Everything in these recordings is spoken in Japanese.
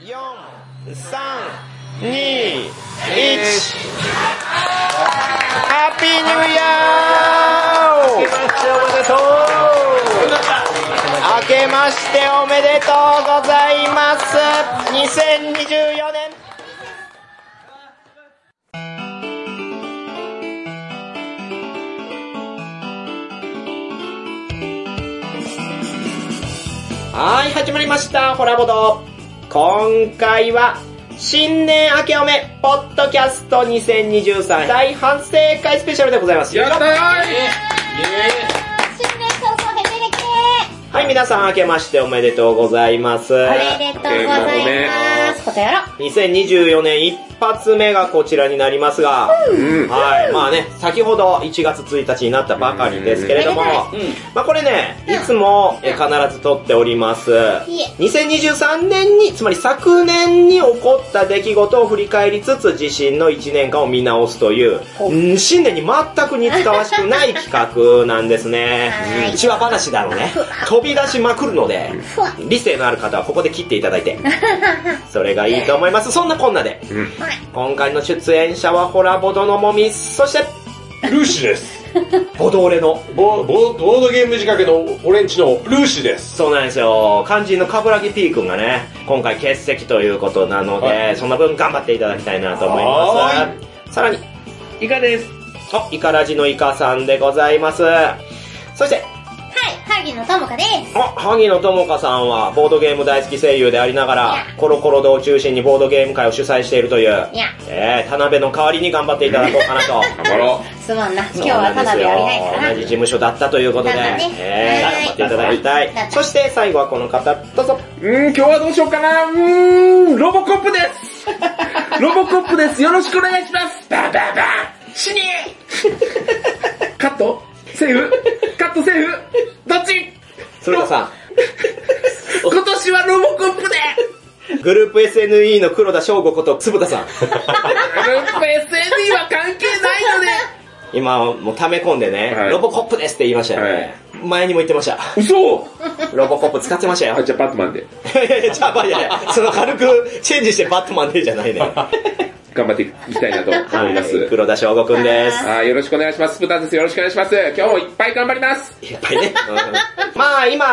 4、3、2、1。ハッピーニューイヤー明けましておめでとう明けましておめでとうございます。2024年。はい、始まりました、ホラボド。今回は、新年明けおめ、ポッドキャスト2023大反省会スペシャルでございます。やったー新年早々へべれけはい、皆さん明けましておめでとうございます。おめでとうございます。ことやろ。2024年一発目がこちらになりますが、はい、まあね、先ほど1月1日になったばかりですけれども、まあこれね、いつもえ必ず撮っております。いえ。2023年に、つまり昨年に起こった出来事を振り返りつつ自身の1年間を見直すという、うん。新年に全く似つかわしくない企画なんですね。はい。一話話だろうね。飛び出しまくるので。理性のある方はここで切っていただいて、それがいいと思います。そんなこんなで、今回の出演者はホラボドのもみ、そして、ルーシーです。ボドーレの、ボボボードゲーム仕掛けのオレンジのルーシーです。そうなんですよ。肝心のカブラギ P 君がね、今回欠席ということなので、はその分頑張っていただきたいなと思いはます。さらに、イカです。あ、イカラジのイカさんでございます。そして、はい、ハギのともかです。あ、萩野智香さんは、ボードゲーム大好き声優でありながら、コロコロ堂を中心にボードゲーム会を主催しているという、いや、えー、田辺の代わりに頑張っていただこうかなと。頑張ろすまんな。今日はただでやりないからな。同じ事務所だったということで、ねえー、はい頑張っていただきたいはい。そして最後はこの方、どうぞ。うーん、今日はどうしようかな。うーん、ロボコップです。ロボコップです。よろしくお願いします。バババ死にカット？セーフカットセーフどっち？鶴田さ 今年はロボコップでん、グループ SNE の黒田翔吾ことつぶたさん。グループ SND は関係ないので今、もう溜め込んでね、はいロボコップですって言いましたよね。前にも言ってました。嘘ロボコップ使ってましたよ。う。じゃあバットマンで。いやいやいや、じゃあ、まあいやいや、その軽くチェンジしてバットマンでじゃないね。頑張っていきたいなと思います。黒田翔吾くんです。あーよろしくお願いします。スプターです。よろしくお願いします。今日もいっぱい頑張ります。いっぱいね。うんまあ今、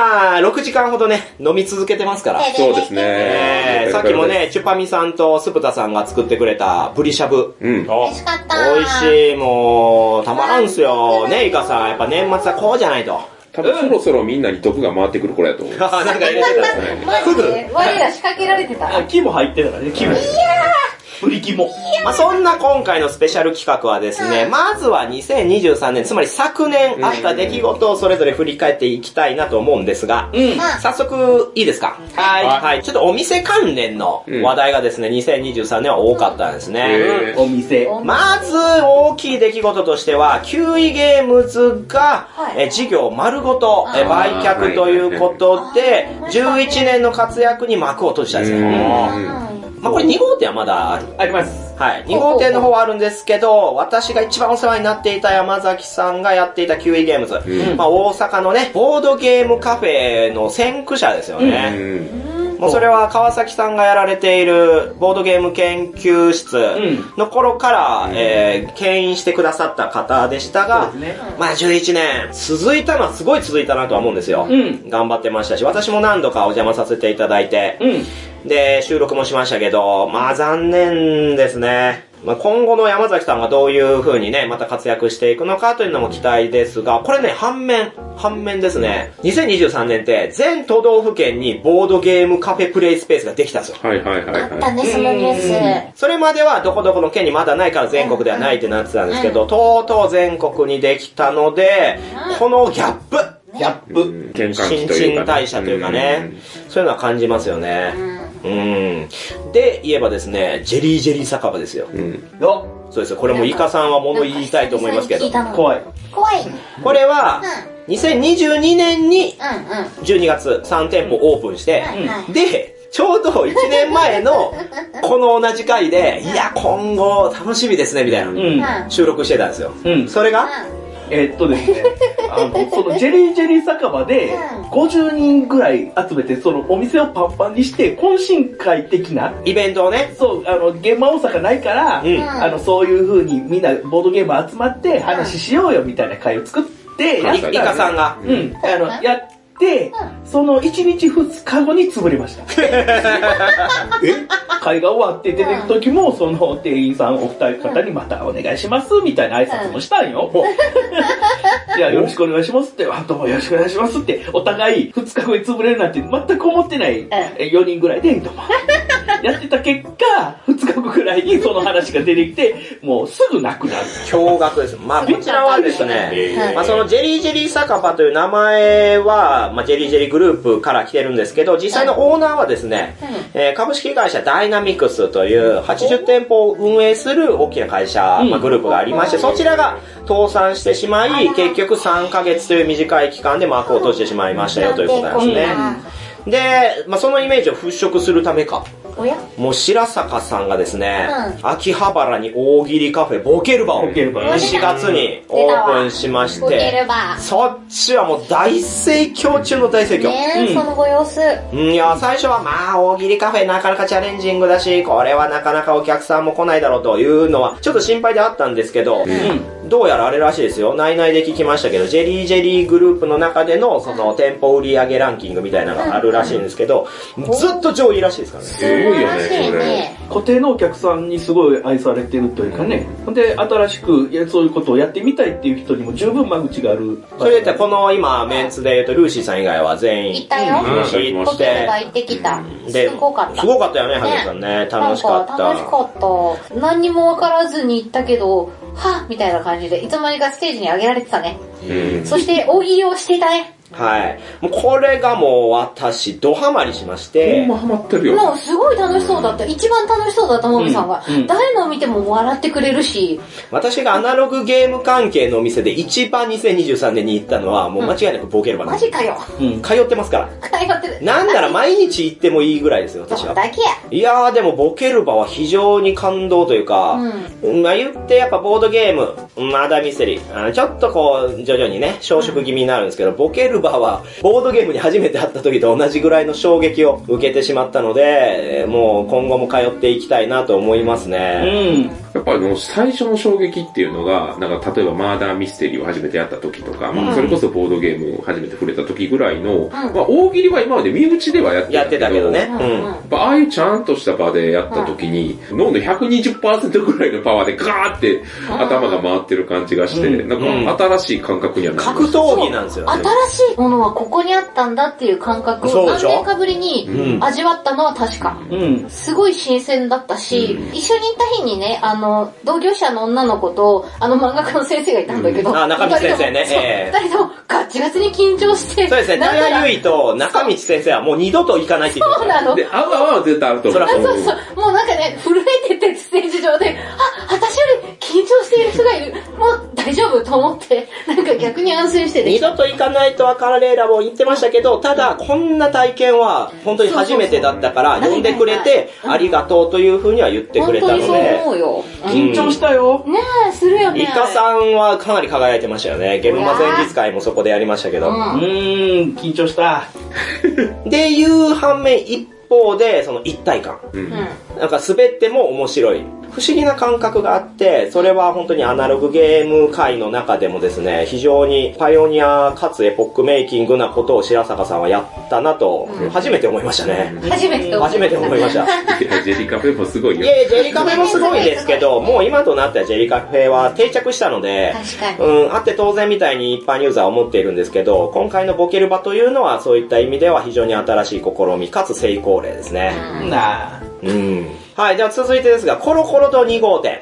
6時間ほどね、飲み続けてますから。そうですえーね。さっきも。ね、チュパミさんとスプタさんが作ってくれたブリしゃぶ。うん。美味しかった。美味しい、もう、たまらんすよ。ね、イカさん、やっぱ年末はこうじゃないと。多分そろそろみんなに毒が回ってくる頃やと思う。なんか入れてたんで？すね。マジで 我ら仕掛けられてた。木も入ってたからね、木も。プリキも。まあそんな今回のスペシャル企画はですね、まずは2023年、つまり昨年あった出来事をそれぞれ振り返っていきたいなと思うんですが、うん。早速いいですか？はい。はい。ちょっとお店関連の話題がですね、2023年は多かったんですね。お店。まず大きい出来事としては、キウイゲームズが、はい。え事業丸ごとえ売却ということで、11年の活躍に幕を閉じたんですよ。うんまあこれ2号店はまだある。あります。はい。2号店の方はあるんですけど、私が一番お世話になっていた山崎さんがやっていたキウイゲームズ。うんまあ大阪のね、ボードゲームカフェの先駆者ですようね。ん。もうそれは川崎さんがやられているボードゲーム研究室の頃から、えー、牽引してくださった方でしたが、ね。まあ11年、続いたのはすごい続いたなとは思うんですよ。うん。頑張ってましたし、私も何度かお邪魔させていただいて、うん。で、収録もしましたけど、まあ残念ですね。まあ、今後の山崎さんがどういう風にね、また活躍していくのかというのも期待ですが、これね、反面、反面ですね。2023年って全都道府県にボードゲームカフェプレイスペースができたんですよ。はいはいはいはあったね、そのニュース。それまではどこどこの県にまだないから全国ではないってなってたんですけど、とうとう全国にできたので、このギャップ、ギャッい。プ、新。陳代謝というかね、そういうのは感じますよね。うん。で、言えばですね、ジェリージェリー酒場ですよ。うん。そうですよ。これもイカさんは物言いたいと思いますけど怖い。怖い。これは、2022年にうんうん。12月3店舗オープンして。で、ちょうど1年前のこの同じ回で、いや、今後楽しみですね、みたいな。収録してたんですよ。うん。それが、えっとですね、あの、そのジェリージェリー酒場でうん50人ぐらい集めて、そのお店をパンパンにして、懇親会的な、イベントをね。そう、あの、現場大阪ないから、うん。あの、そういう風にみんなボードゲーム集まって話しようよみたいな会を作って、やったイカさんが。うん、あの、やって、その1日2日後に潰れました。会が終わって出てく時も、その店員さんお二人方にまたお願いします、みたいな挨拶もしたんよ。いや、よろしくお願いしますって、あ、どうもよろしくお願いしますって、お互い2日後に潰れるなんて全く思ってない4人ぐらいで、どうも。やってた結果、2日後ぐらいにその話が出てきて、もうすぐなくなる。驚愕です。まあ、こちらはですね、うんまあ、そのジェリージェリー酒場という名前は、まあ、ジェリージェリーグループから来てるんですけど、実際のオーナーはですね、えー株式会社ダイナミクスという80店舗を運営する大きな会社、うん。まあ、グループがありまして、そちらが倒産してしまい、結局3ヶ月という短い期間で幕を閉じてしまいましたよということなんですね。で、まあ、そのイメージを払拭するためか、もう白坂さんがですね、う秋葉原に大喜利カフェボケルバをボケルバ4月にオープンしましボケて。そっちはもう大盛況中の大盛況。ねえ、うん。そのご様子。うんいや、最初はまあ、大喜利カフェなかなかチャレンジングだし、これはなかなかお客さんも来ないだろうというのは、ちょっと心配であったんですけど、どうやらあれらしいですよ。内々で聞きましたけど、ジェリージェリーグループの中での、その、店舗売上ランキングみたいなのがあるらしいんですけど、ずっと上位らしいですからね。すごいよねそれ固定のお客さんにすごい愛されてるというかね。ほんで、新しくそういうことをやってみたいっていう人にも十分間口がある。それってこの今、メンツで言うと、ルーシーさん以外は全員行ったよ。うん行って、行ってきた。ですごかった。すごかったよね、ハゲさんね。楽しかった。楽しかった。何にも分からずに行ったけど、はぁみたいな感じで、いつの間にかステージに上げられてたね。うんそして、大喜利をしていたね。はい。もうこれがもう私、ドハマりしましほてんま、ハマってるよ。もうすごい楽しそうだった。一番楽しそうだった、モブさんがうんうん。誰のを見ても笑ってくれるし、私がアナログゲーム関係のお店で一番2023年に行ったのは、もう間違いなくボケる場マジかよ。うん。通ってますから。通ってる。なんなら毎日行ってもいいぐらいですよ、私は。だけや。いやーでもボケる場は非常に感動というか、まあ言ってやっぱボードゲーム、マダーミステリー、ちょっとこう徐々にね、消食気味になるんですけど、ボケる場はボードゲームに初めて会った時と同じぐらいの衝撃を受けてしまったので、もう今後も通っていきたいなと思いますうね。ん。やっぱあの、最初の衝撃っていうのが、なんか例えばマーダーミステリーを初めてやった時とか、まあそれこそボードゲームを初めて触れた時ぐらいの、まあ大喜利は今まで身内ではやってやってたけどね。うん。ああいうちゃんとした場でやった時に、脳の120%ぐらいのパワーでガーって頭が回ってる感じがして、うん。なんか新しい感覚にはなり格ました。闘技なんですよね。新しいものはここにあったんだっていう感覚を何年かぶりにうん。味わったのは確か。うん。すごい新鮮だったし、一緒に行った日にね、あの、同業者の女の子と、あの漫画家の先生がいたんだけど、うんあ中道先生ね二人ともそうええ二人ともガッチガチに緊張して、そうですね、なんならタヤユイと中道先生はもう二度と行かないって言って。そうなの。で、合う合わんは絶対あると思う。そらそうそう。もうなんかね、震えててステージ上で、あ、緊張している人がいる。もう大丈夫と思って、なんか逆に安心してで二。度と行かないとわからねえラボ言ってましたけど、ただ、こんな体験は本当に初めてだったから、呼んでくれて、うんありがとうというふうには言ってくれたの本当にそうで、思うよ。緊張したよ。ねえ、するよね。イカさんはかなり輝いてましたよね。ゲームマ前日会もそこでやりましたけど。うん、緊張した。でいう反面、一方で、その一体感。うんうん。なんか滑っても面白い。不思議な感覚があって、それは本当にアナログゲーム界の中でもですね、非常にパイオニアかつエポックメイキングなことを白坂さんはやったなと、うん初めて思いましたね。初めて思いました初めて思いました。いやジェリカフェもすごいよ。いやいや、ジェリカフェもすごいですけど、もう今となってはジェリカフェは定着したので、確かに。うん、あって当然みたいに一般ユーザーは思っているんですけど、今回のボケる場というのはそういった意味では非常に新しい試みかつ成功例ですね。うん。はい、では続いてですが、コロコロと2号店。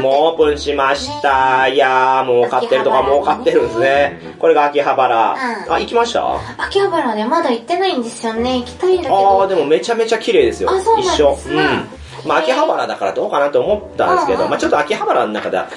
もうオープンしました。いやー、もう買ってるとかもう買ってるんですね。これが秋葉原。うんあ、行きました？秋葉原ね、まだ行ってないんですよね。行きたいんだけあー、ど。でもめちゃめちゃ綺麗ですよ。あそうなんです一緒。うん。まあ秋葉原だからどうかなと思ったんですけど、うんまあちょっと秋葉原の中では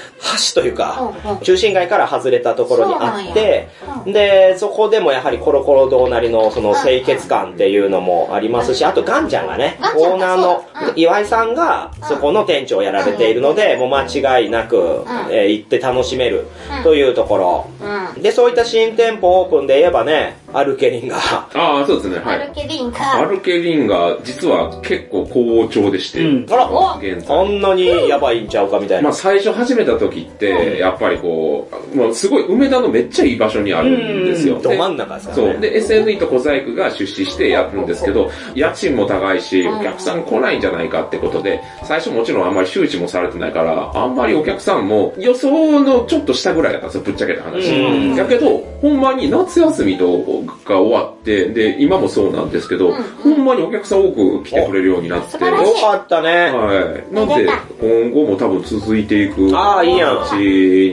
橋というか、中心街から外れたところにあってで、そこでもやはりコロコロ堂なりのその清潔感っていうのもありますし、あとガンちゃんがね、オーナーの岩井さんがそこの店長をやられているので、もう間違いなく、えー行って楽しめるというところ。うん。で、そういった新店舗オープンで言えばね、アルケリンが、ああ、そうですね、はい。アルケリンアか。ルケリンが実は結構好調でして、うんあら、お現こ在。んなにやばいんちゃうかみたいな。まあ最初始めた時って、やっぱりこう、まあすごい梅田のめっちゃいい場所にあるんですよ。どで真ん中ですからね。そう。で、SNE と小細工が出資してやるんですけど、家賃も高いし、お客さん来ないんじゃないかってことで、最初もちろんあんまり周知もされてないから、あんまりお客さんも予想のちょっと下ぐらいだったんですよ、ぶっちゃけた話。うんだけど、ほんまに夏休みとが終わって、で、今もそうなんですけど、ほんまにお客さん多く来てくれるようになって、よかったね。はい。なんで、今後も多分続いていくああいいやん形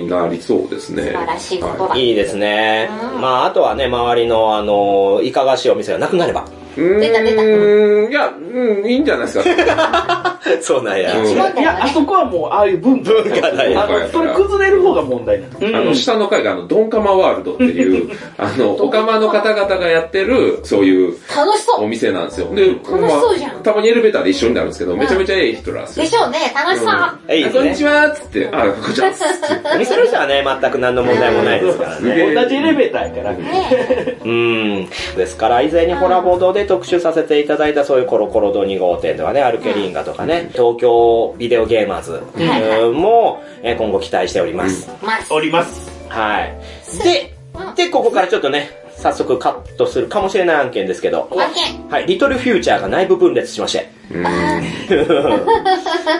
になりそうですね。素晴らしいことだ。いいですね。うんまあ、あとはね、周りの、あの、いかがわしいお店がなくなれば。うーん出た出たいや、うん、いいんじゃないですか。そうなんや。いや、あそこはもう、ああいう文化。文化だよあの、それ崩れる方が問題なの。あの、下の階があの、ドンカマワールドっていう、あの、オカマの方々がやってる、そういうお楽しそう。店なんですよ。で、楽しそうじゃんまあたまにエレベーターで一緒になるんですけど、めちゃめちゃええ人なんですよで。しょうね。楽しそう。こんにち。はっつって、あ、こんにちはっつって。お店の人はね、全く何の問題もないですからね。え同じエレベーターやから。ねうん。ですから、以前にホラボードで特集させていただいたそういうコロコロド2号店ではね、アルケリンガとかね、東京ビデオゲーマーズうんもえー今後期待しております。ます。おります。はい。で、で、ここからちょっとね、早速カットするかもしれない案件ですけど。はい、リトルフューチャーが内部分裂しまして。うん。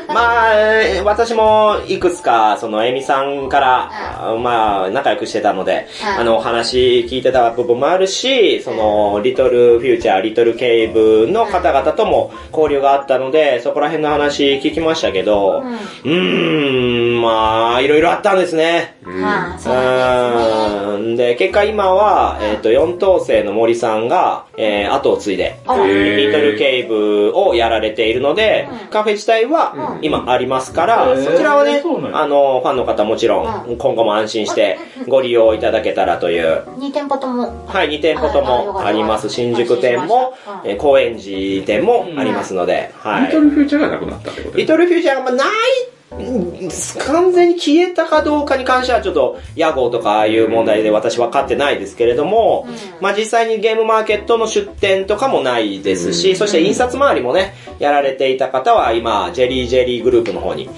まあ、えー私もいくつか、その、エミさんから、あまあ、仲良くしてたので、うん。あの、お話聞いてた部分もあるし、その、リトルフューチャー、リトルケイブの方々とも交流があったので、そこら辺の話聞きましたけど、うーん、まあ、いろいろあったんですね。うんああ、そうなんうんで、結果今は、えっ、と、4等星の森さんが、えー、後を継いで、リトルケイブをやられているので、うん。カフェ自体は今ありますから、うん。そちらはねあの、ファンの方もちろん、今後も安心してご利用いただけたらという、2店舗とも。はい、2店舗ともあります。あ新宿店も高円寺店もありますので、はい。リト。ルフューチャーがなくなったってことリトルフューチャーがまあない、うん完全に消えたかどうかに関してはちょっと屋号とかああいう問題で私分かってないですけれども、うん。まあ実際にゲームマーケットの出店とかもないですし、うん。そして印刷周りもね、やられていた方は今、ジェリージェリーグループの方に。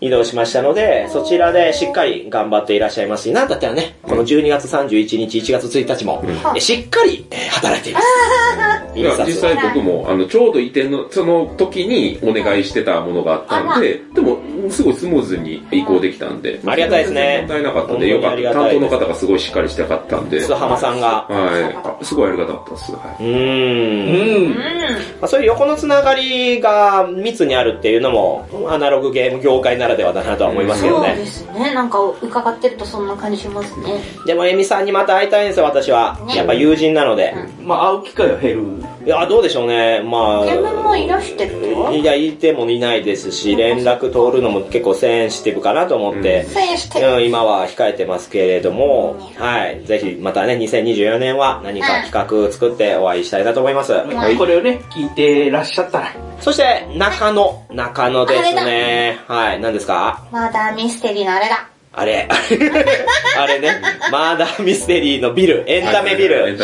移動しましたので、そちらでしっかり頑張っていらっしゃいますし、なんだったらね、この12月31日、1月1日も、えしっかりえー働いています。いや、実際僕も、あの、ちょうど移転の、その時にお願いしてたものがあったんで、でも、すごいスムーズに移行できたんで。ありがたいですね問題なかったんで、よかった。担当の方がすごいしっかりしてかったんで。須浜さんが。はい。あすごいありがたかったです。はうい。ーん。うん。まあ、そういう横のつながりが密にあるっていうのも、アナログゲーム業界ならではだなとは思いますけどそうでね。すね。なんか伺ってるとそんな感じしますね。でも、エミさんにまた会いたいんですよ、私は。ねやっぱ友人なので。まあ、会う機会は減る。いや、どうでしょうね。まあ。自分もいらしてるといや、いてもいないですし、連絡通るのも結構センシティブかなと思って。うん、今は控えてますけれども、はい。ぜひ、またね、2024年は何か企画作ってお会いしたいなと思います。はいこれをね、聞いてらっしゃったら、そして、中野。中野ですね。はい。何ですか？まだミステリーのあれだ。あれ。あれね。マーダーミステリーのビル、エンタメビル。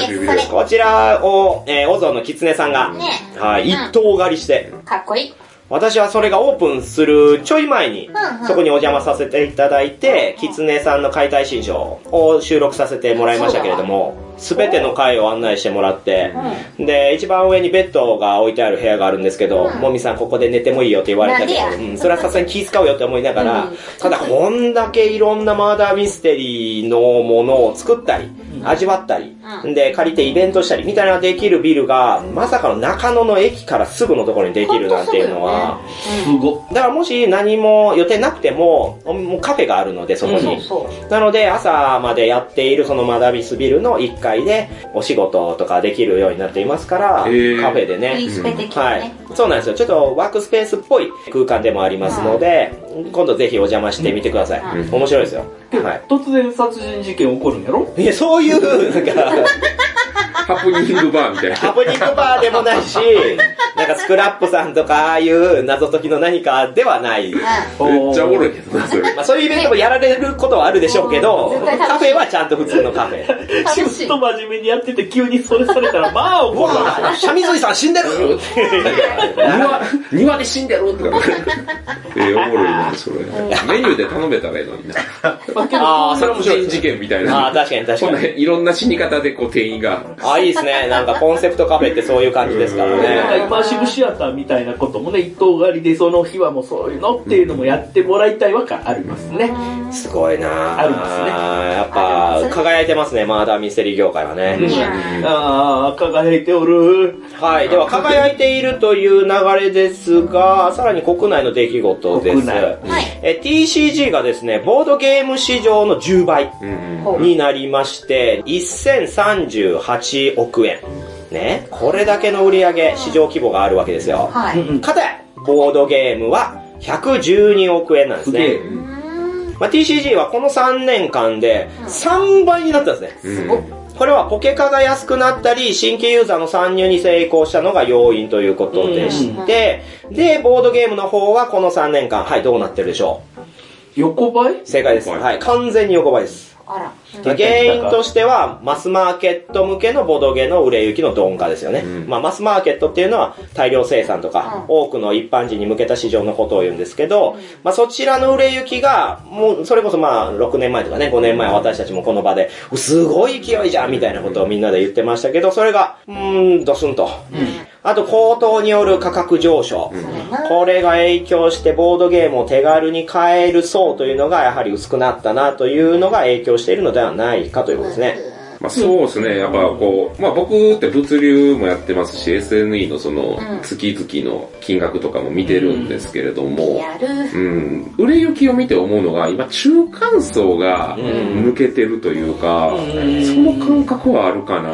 こちらを、えー、オゾンのキツネさんが、ねはい、うん一頭狩りして、かっこいい。私はそれがオープンするちょい前にそこにお邪魔させていただいて、キツネさんの解体新書を収録させてもらいましたけれども、すべての回を案内してもらって、で、一番上にベッドが置いてある部屋があるんですけど、うん。もみさんここで寝てもいいよって言われたけど、それはさすがに気使うよって思いながらうん、ただこんだけいろんなマーダーミステリーのものを作ったり、味わったり、うんで、借りてイベントしたりみたいなのができるビルが、まさかの中野の駅からすぐのところにできるなんていうのは、すごだからもし何も予定なくても、もうカフェがあるので、そこに。そうそう。なので、朝までやっているそのマダビスビルの1階でお仕事とかできるようになっていますから、カフェでね。はないね。。そうなんですよ。ちょっとワークスペースっぽい空間でもありますので、今度ぜひお邪魔してみてください。うん面白いですよ。はい。突然殺人事件起こるんやろ？いや、そういう、なんか、ハプニングバーみたいな。ハプニングバーでもないし、なんかスクラップさんとか、ああいう謎解きの何かではない。うめっちゃおもろいけどな、それ。まあそういうイベントもやられることはあるでしょうけどカフェはちゃんと普通のカフェ。ん。楽しい仕事。真面目にやってて急にそれされたら、まあ怒るわ。シャミズイさん死んでる庭、庭で死んでるとか。えー、おもろいな、それ。メニューで頼めたらいいのにな。ああ、それ面白い殺人事件みたいな。ああ、確かに確こんなかに。いろんな死に方でこう店員が。ああ、いいですね。なんかコンセプトカフェってそういう感じですからなんかイね。マーシブシアターみたいなこともね、一棟狩りでその日はもうそういうのっていうのもやってもらいたいわけありますね。すごいなあるんですねやっぱ、輝いてますね、マーダーミステリー業界はね。ああ、輝いておる。はい。では、輝いているという流れですが、さらに国内の出来事です。国内はい。え TCG がですね、ボードゲーム市場の10倍になりまして、1038億円。ね。これだけの売り上げ、市場規模があるわけですよ。はい。うんかたや、ボードゲームは112億円なんですね。。まあ、TCG はこの3年間で3倍になったんですね。うんこれはポケカが安くなったり、新規ユーザーの参入に成功したのが要因ということでして、で、ボードゲームの方はこの3年間、はい、どうなってるでしょ横ばい？う正解です。はい、完全に横ばいです。あら。まあ原因としては、マスマーケット向けのボドゲの売れ行きの鈍化ですよね。うんまあ、マスマーケットっていうのは大量生産とか、多くの一般人に向けた市場のことを言うんですけど、まあ、そちらの売れ行きが、もう、それこそまあ、6年前とかね、5年前私たちもこの場で、すごい勢いじゃんみたいなことをみんなで言ってましたけど、それが、うーん、ドスンと。あと、高騰による価格上昇。これが影響してボードゲームを手軽に買える層というのがやはり薄くなったなというのが影響しているのではないかということですね。まあそうですね。やっぱこう、まあ僕って物流もやってますし、SNE のそのうん月々の金額とかも見てるんですけれども、やる。うん、売れ行きを見て思うのが、今中間層が抜けてるというか、その感覚はあるかな。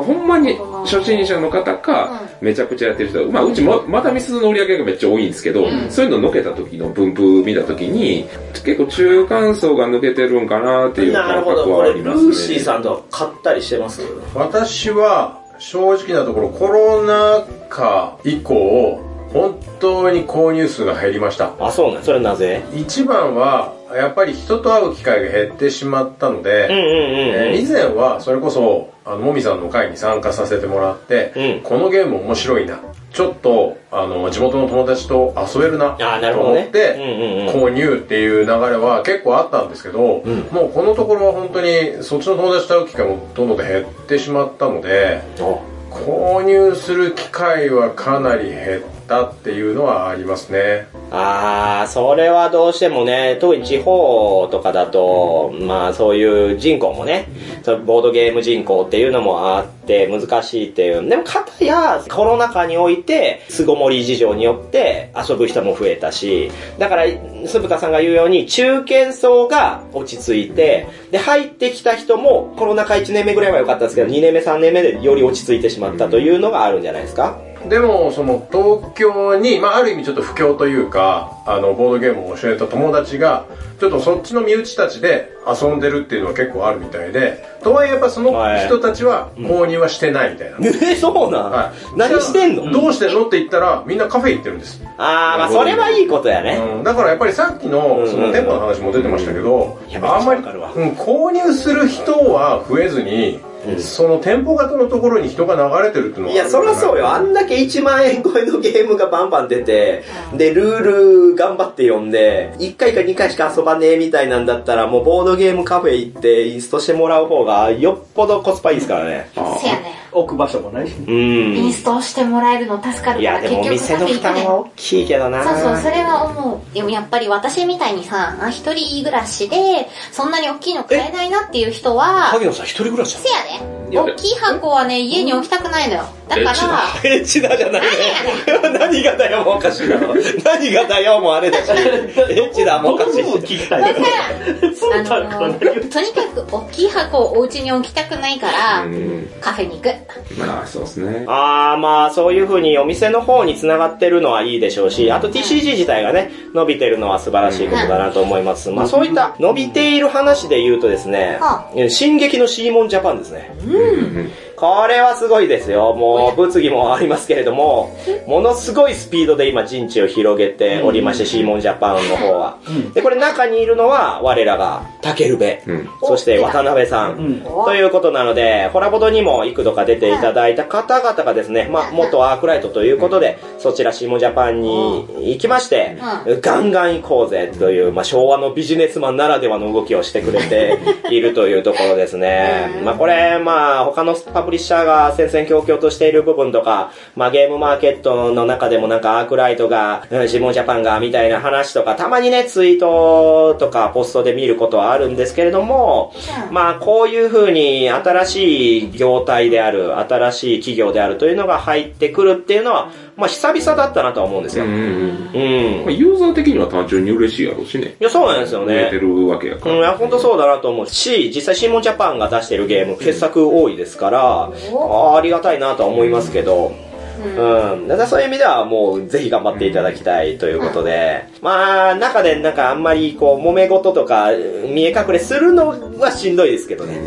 ほんまに初心者の方か、めちゃくちゃやってる人、まあうちままだミスの売り上げがめっちゃ多いんですけど、そういうののけた時の分布見た時に、結構中間層が抜けてるんかなっていう感覚はありますね。んと買ったりしてます？私は正直なところコロナ禍以降本当に購入数が減りました。あ、そうなんそれはなぜ？一番はやっぱり人と会う機会が減ってしまったので、以前はそれこそあのもみさんの会に参加させてもらって、うん。このゲーム面白いな。ちょっとあの地元の友達と遊べるなと思って、うんうんうん。購入っていう流れは結構あったんですけど、もうこのところは本当にそっちの友達と会う機会もどんどん減ってしまったので購入する機会はかなり減ったっていうのはありますねあー、それはどうしてもね、特に地方とかだと、まあそういう人口もね、そボードゲーム人口っていうのもあって難しいっていう。でもかたやコロナ禍において、巣ごもり事情によって遊ぶ人も増えたし、だから、鈴田さんが言うように、中堅層が落ち着いて、で、入ってきた人もコロナ禍1年目ぐらいは良かったんですけど、2年目3年目でより落ち着いてしまったというのがあるんじゃないですかでもその東京に、まあ、ある意味ちょっと不況というかあのボードゲームを教えた友達がちょっとそっちの身内たちで遊んでるっていうのは結構あるみたいでとはいえやっぱその人たちは購入はしてないみたいな、え、そうなん、はい、何してんの？どうしてんの？って言ったらみんなカフェ行ってるんです、あー、まあそれはいいことやね。うん、だからやっぱりさっきのその店舗の話も出てましたけど、いやめっちゃあんまり、うん、購入する人は増えずに、その店舗型のところに人が流れてるっていうのはいや、そりゃそうよ。あんだけ1万円超えのゲームがバンバン出て、で、ルール頑張って読んで、1回か2回しか遊ばねえみたいなんだったら、もうボードゲームカフェ行ってインストしてもらう方がよっぽどコスパいいですからね。あせやね。置く場所もないしね。うん。インストしてもらえるの助かるからいや、でもお店の負担は大きいけどな。そうそう、それは思う。でもやっぱり私みたいにさ、あ一人暮らしで、そんなに大きいの買えないなっていう人は、萩野さん一人暮らしなせやで。大きい箱はね、家に置きたくないのよ。だから、のエッチだじゃないね。何がだよ もおかしいな。何がだよもあれだし。エッチだもおかしい僕も聞きたいから。そうあの、とにかく大きい箱をお家に置きたくないから、うん。カフェに行く。まあ、そうですね。あーまあそういう風にお店の方に繋がってるのはいいでしょうし、あと TCG 自体がね、伸びてるのは素晴らしいことだなと思います。まあそういった伸びている話で言うとですねは、進撃のシーモンジャパンですね。うん。これはすごいですよ。もう物議もありますけれども、ものすごいスピードで今陣地を広げておりまして、シーモンジャパンの方は。で、これ中にいるのは我らが竹ルベ、うん。そして渡辺さん。ということなので、ホラボドにも幾度か出ていただいた方々がですね、まあ、元アークライトということで、そちらシーモンジャパンに行きまして、ガンガン行こうぜという、まあ、昭和のビジネスマンならではの動きをしてくれているというところですね。まあ、これ、まあ、他のパブリッシャーが戦々恐々としている部分とか、まあ、ゲームマーケットの中でもなんかアークライトが、うんシーモンジャパンが、みたいな話とか、たまにね、ツイートとかポストで見ることはあるんですけれども、まあ、こういう風に新しい業態である、新しい企業であるというのが入ってくるっていうのは、まあ、久々だったなとは思うんですよ。うん。うん。まあ、ユーザー的には単純に嬉しいやろうしね。いや、そうなんですよね売れて。るわけやから。うん、いや、本当そうだなと思うし、実際シーモンジャパンが出してるゲーム、傑作多いですから、あーありがたいなとは思いますけど、うん。だからそういう意味ではもうぜひ頑張っていただきたいということで、まあ、中でなんかあんまりこう、揉め事とか見え隠れするのはしんどいですけどね。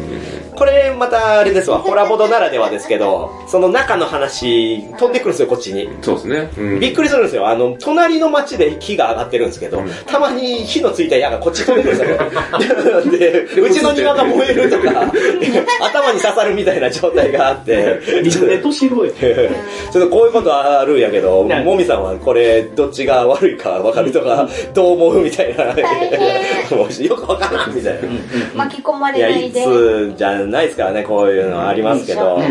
これまたあれですわ、ホラボドならではですけど、その中の話飛んでくるんですよ、こっちに。そうですね。うん。びっくりするんですよ。あの、隣の町で木が上がってるんですけど、たまに火のついた矢がこっち飛んでくるんですよ。で、うちの庭が燃えるとか、頭に刺さるみたいな状態があって、水で年越え。ち ょっとこういうことあるんやけど、ねもみさんはこれどっちが悪いか分かるとか、どう思うみたいな。よく分からんみたいな。巻き込まいや、れないいで。つじゃないですからね、こういうのありますけど。ううん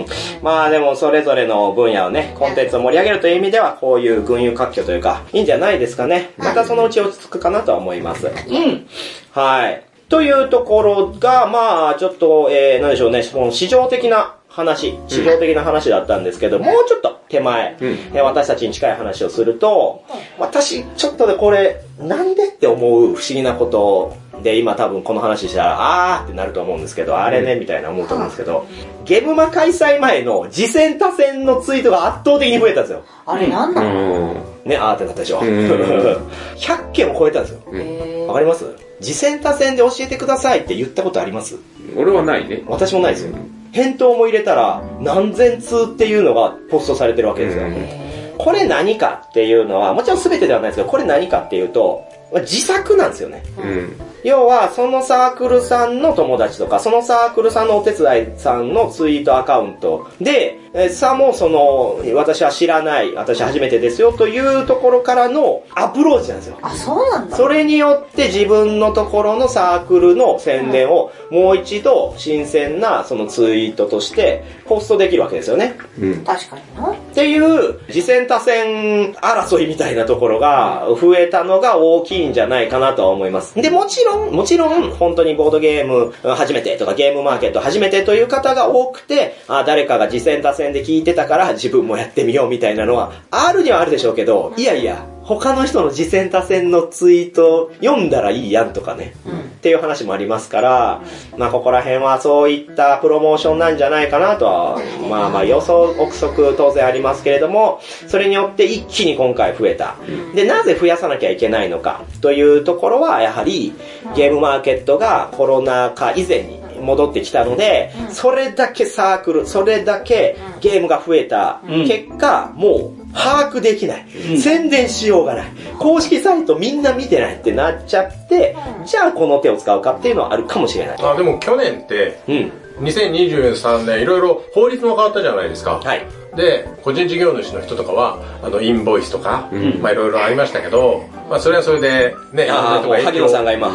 ん。まあでも、それぞれの分野をね、コンテンツを盛り上げるという意味では、こういう群雄割拠というか、いいんじゃないですかね。またそのうち落ち着くかなとは思います。うん。はい。というところが、まあ、ちょっと、えー、なんでしょうね、その市場的な話、市場的な話だったんですけど、もうちょっと手前、うんえー私たちに近い話をすると、私、ちょっとでこれ、なんでって思う不思議なことで、今多分この話したら、あーってなると思うんですけど、あれね、みたいな思うと思うんですけど、ゲームマ開催前の次戦他戦のツイートが圧倒的に増えたんですよ。あれなんうだろん。ね、あーってなったでしょ。うん 100件を超えたんですよ。わかります？次戦他戦で教えてくださいって言ったことあります？俺はないね。私もないですよ。返答も入れたら何千通っていうのがポストされてるわけですよ。うんこれ何かっていうのは、もちろん全てではないですけど、これ何かっていうと、自作なんですよね。うん。要は、そのサークルさんの友達とか、そのサークルさんのお手伝いさんのツイートアカウントで、えさもその、私は知らない、私初めてですよというところからのアプローチなんですよ。あ、そうなんだ。それによって自分のところのサークルの宣伝をもう一度新鮮なそのツイートとしてポストできるわけですよね。うん。確かにな。っていう次戦他戦争いみたいなところが増えたのが大きいんじゃないかなとは思います。で、もちろん、もちろん本当にボードゲーム初めてとかゲームマーケット初めてという方が多くて、あ誰かが次戦他戦で聞いてたから自分もやってみようみたいなのはあるにはあるでしょうけど、いやいや、他の人の次戦他戦のツイート読んだらいいやんとかね。っていう話もありますから、まあここら辺はそういったプロモーションなんじゃないかなとは、まあまあ予想憶測当然ありますけれども、それによって一気に今回増えた。で、なぜ増やさなきゃいけないのかというところは、やはりゲームマーケットがコロナ禍以前に戻ってきたので、それだけサークル、それだけゲームが増えたうん結果、もう把握できない。うん宣伝しようがない。公式サイトみんな見てないってなっちゃって、じゃあこの手を使うかっていうのはあるかもしれない。あでも去年ってうん。2023年いろいろ法律も変わったじゃないですか。はい。で、個人事業主の人とかは、あの、インボイスとか、んまあいろいろありましたけど、まあそれはそれで、ね、ああ、もう萩野さんが今、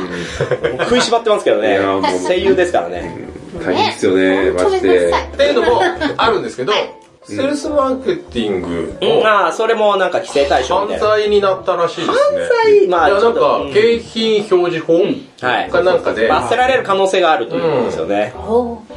食いしばってますけどね。声優ですからね。大変ですよね、マジで。っていうのもあるんですけど、ステルスマーケティングうん、のああ、それもなんか規制対象みた犯いな。罪になったらしいですね。罪まあいや、ちょっとなんかうん、景品表示法はい。かなんかで、罰せられる可能性があるということですよね。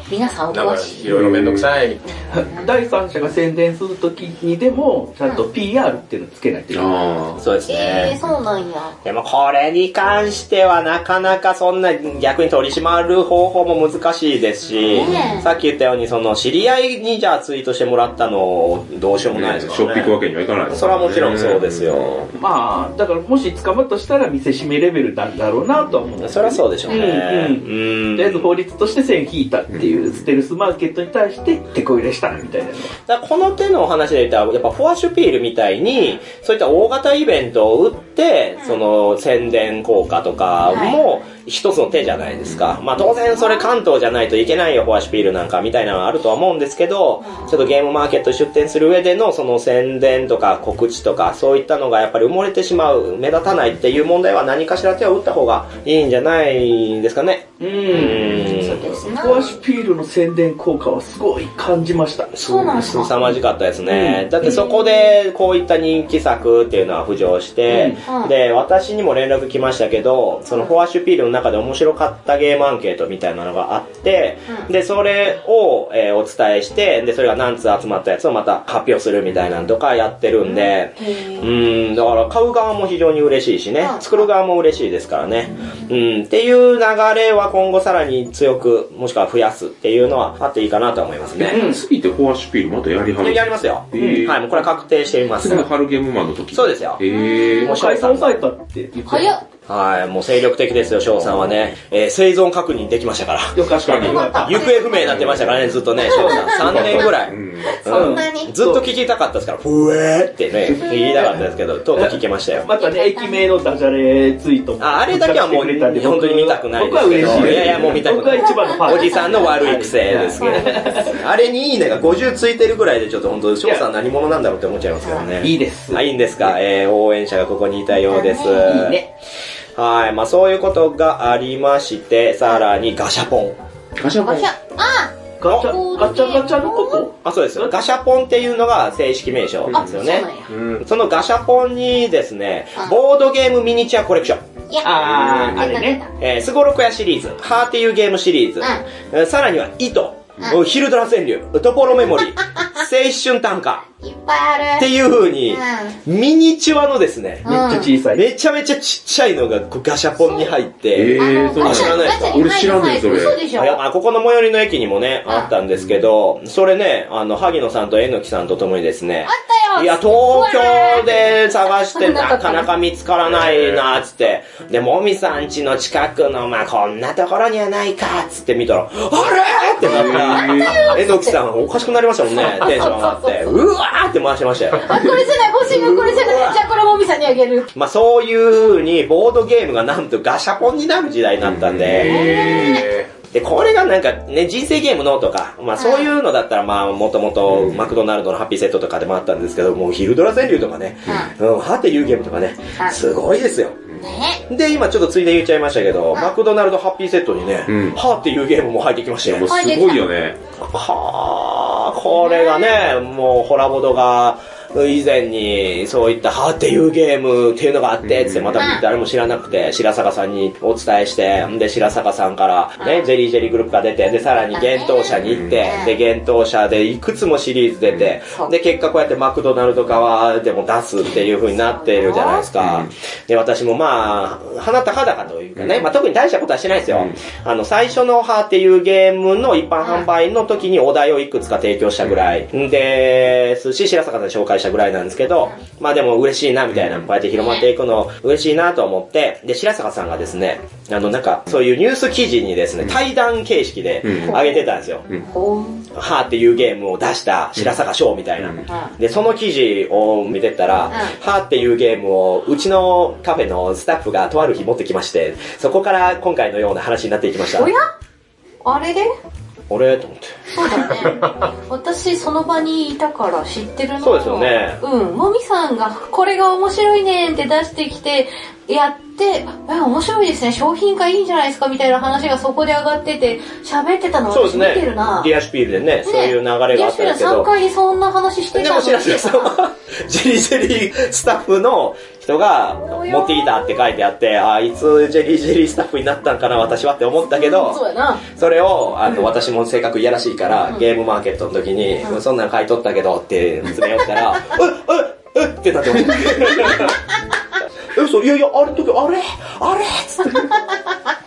皆さんお詳しい。いろいろめんどくさい。第三者が宣伝するときにでも、ちゃんと PR っていうのつけないといけない。あそうですえねー、。そうなんや。でもこれに関してはなかなかそんな逆に取り締まる方法も難しいですし、さっき言ったようにその知り合いにじゃあツイートしてもらったのどうしようもないですね、からね。しょっぴくわけにはいかないですそれはもちろんそうですよ。まあ、だからもし捕まったとしたら見せしめレベルなんだろうなとは思うんですそれはそうでしょうね。うんうんとりあえず法律として線引いたっていうステルスマーケットに対して手こ入れしたみたいな。この手のお話で言ったら、やっぱフォアシュピールみたいに、そういった大型イベントを打って、その宣伝効果とかも一つの手じゃないですか。まあ当然それ関東じゃないといけないよ、フォアシュピールなんかみたいなのはあるとは思うんですけど、ちょっとゲームマーケット出展する上でのその宣伝とか告知とか、そういったのがやっぱり埋もれてしまう、目立たないっていう問題は何かしら手を打った方がいいんじゃないですかね。うん。うんそうですな。フォアシュピールの宣伝効果はすごい感じました。そうなんですか凄まじかったですね。うんだってそこでこういった人気作っていうのは浮上して、うんで、私にも連絡来ましたけど、そのフォアシュピールの中で面白かったゲームアンケートみたいなのがあって、うん。で、それを、えーお伝えして、で、それが何通集まったやつをまた発表するみたいなのとかやってるんで、へーうん、だから買う側も非常に嬉しいしね。う、ん作る側も嬉しいですからね。うん、っていう流れは今後さらに強く、もしくは増やすっていうのはあっていいかなと思いますね。え、次ってフォアシュピールまたやりはるでやりますよ。えー。はい、もうこれ確定しています。次の春ゲームマンの時。そうですよ。えー。もう解散されたって言ってた。早っ。はい、もう精力的ですよ、翔さんはね。えー生存確認できましたから。よかった。確よかった。行方不明になってましたからね、ずっとね、翔さん。3年ぐらい。うんそんなに？ずっと聞きたかったですから、ふえーってね、言いたかったですけど、とうとう聞けましたよ。またね、駅名のダジャレツイートも。ああれだけはもう本当に見たくないですけど僕は嬉しいやいやもう見たくない僕は一番のファンおじさんの悪い癖ですけど。あれにいいねが50ついてるぐらいでちょっと本当、翔さん何者なんだろうって思っちゃいますけどね。いいです。あ、いいんですか？えー、応援者がここにいたようです。いいね。はい。まあそういうことがありまして、さらにガシャポン。ガシャポンガシャ、あガチャ、ガチャガチャのこと？あ、そうです。ガシャポンっていうのが正式名称なんあ、ですよねそうなん。や。うん。そのガシャポンにですねあ、ボードゲームミニチュアコレクション。あーあれね。えー、スゴロクヤシリーズ、ハーっていうゲームシリーズ、えーさらには、糸、うヒルドラ川柳、トポロメモリー、青春短歌いっぱいある。っていう風に、うミニチュアのですね、うん。めっちゃ小さい。めちゃめちゃちっちゃいのがこうガシャポンに入って、えー、そうなん知らないですか俺知らんねんそれ。あここの最寄りの駅にもね、うんあったんですけど、それね、あの、萩野さんとえのきさんと共にですね、あったよ。いや、東京で探してなかなか見つからないな、つって。で、もみさん家の近くの、まあ、こんなところにはないか、つって見たら、あれ？ってなった。えのきさんおかしくなりましたもんね、テンション上がって。うわーって回してましたよ。あ、これじゃない、欲しいのこれじゃない？じゃあこれもみさんにあげる。まあ、そういう風に、ボードゲームがなんとガシャポンになる時代になったんで、えで、これがなんかね、人生ゲームのとか、まあそういうのだったらまあもともとマクドナルドのハッピーセットとかでもあったんですけど、もうヒルドラ川柳とかね、うん、はっていうゲームとかねう、んすごいですよ。ね。で、今ちょっとついで言っちゃいましたけど、マクドナルドハッピーセットにね、うんはっていうゲームも入ってきましたよ。もうすごいよね。はあ、これがね、もうホラボドが、以前にそういったはっていうゲームっていうのがあって、つってまた誰も知らなくて、白坂さんにお伝えして、で、白坂さんからね、ジェリージェリーグループが出て、で、さらに幻冬舎に行って、で、幻冬舎でいくつもシリーズ出て、で、結果こうやってマクドナルド側でも出すっていう風になっているじゃないですか。で、私もまあ、鼻高々というかね、まあ特に大したことはしてないですよ。あの、最初のはっていうゲームの一般販売の時にお題をいくつか提供したぐらいですし、白坂さんに紹介したぐらいなんですけど、まあでも嬉しいなみたいな、こうやって広まっていくの嬉しいなと思って、で、白坂さんがですね、あのなんか、そういうニュース記事にですね、対談形式でうん。上げてたんですよ。はーっていうゲームを出した白坂賞みたいな。で、その記事を見てったら、はーっていうゲームをうちのカフェのスタッフがとある日持ってきまして、そこから今回のような話になっていきました。お。や？あれで？俺と思って。そうだね。私、その場にいたから知ってるの。そうですよねうん。もみさんが、これが面白いねんって出してきて、やっって、え、面白いですね、商品化いいんじゃないですかみたいな話がそこで上がってて、喋ってたの私見そうですねてるな。。リアシュピールでね、そういう流れがあったんですけリアシュピール3ど。階にそんな話してたのでも知らずそのジェリージェリースタッフの人が持ってきたって書いてあって、あ、いつジェリージェリースタッフになったんかな、私はって思ったけど、それを、あと私も性格いやらしいから、ゲームマーケットの時に、そんなん買い取ったけどって詰め寄ったら、え、え、えってなってました。え、そう、いやいや、あれの時、あれ？あれ？つって。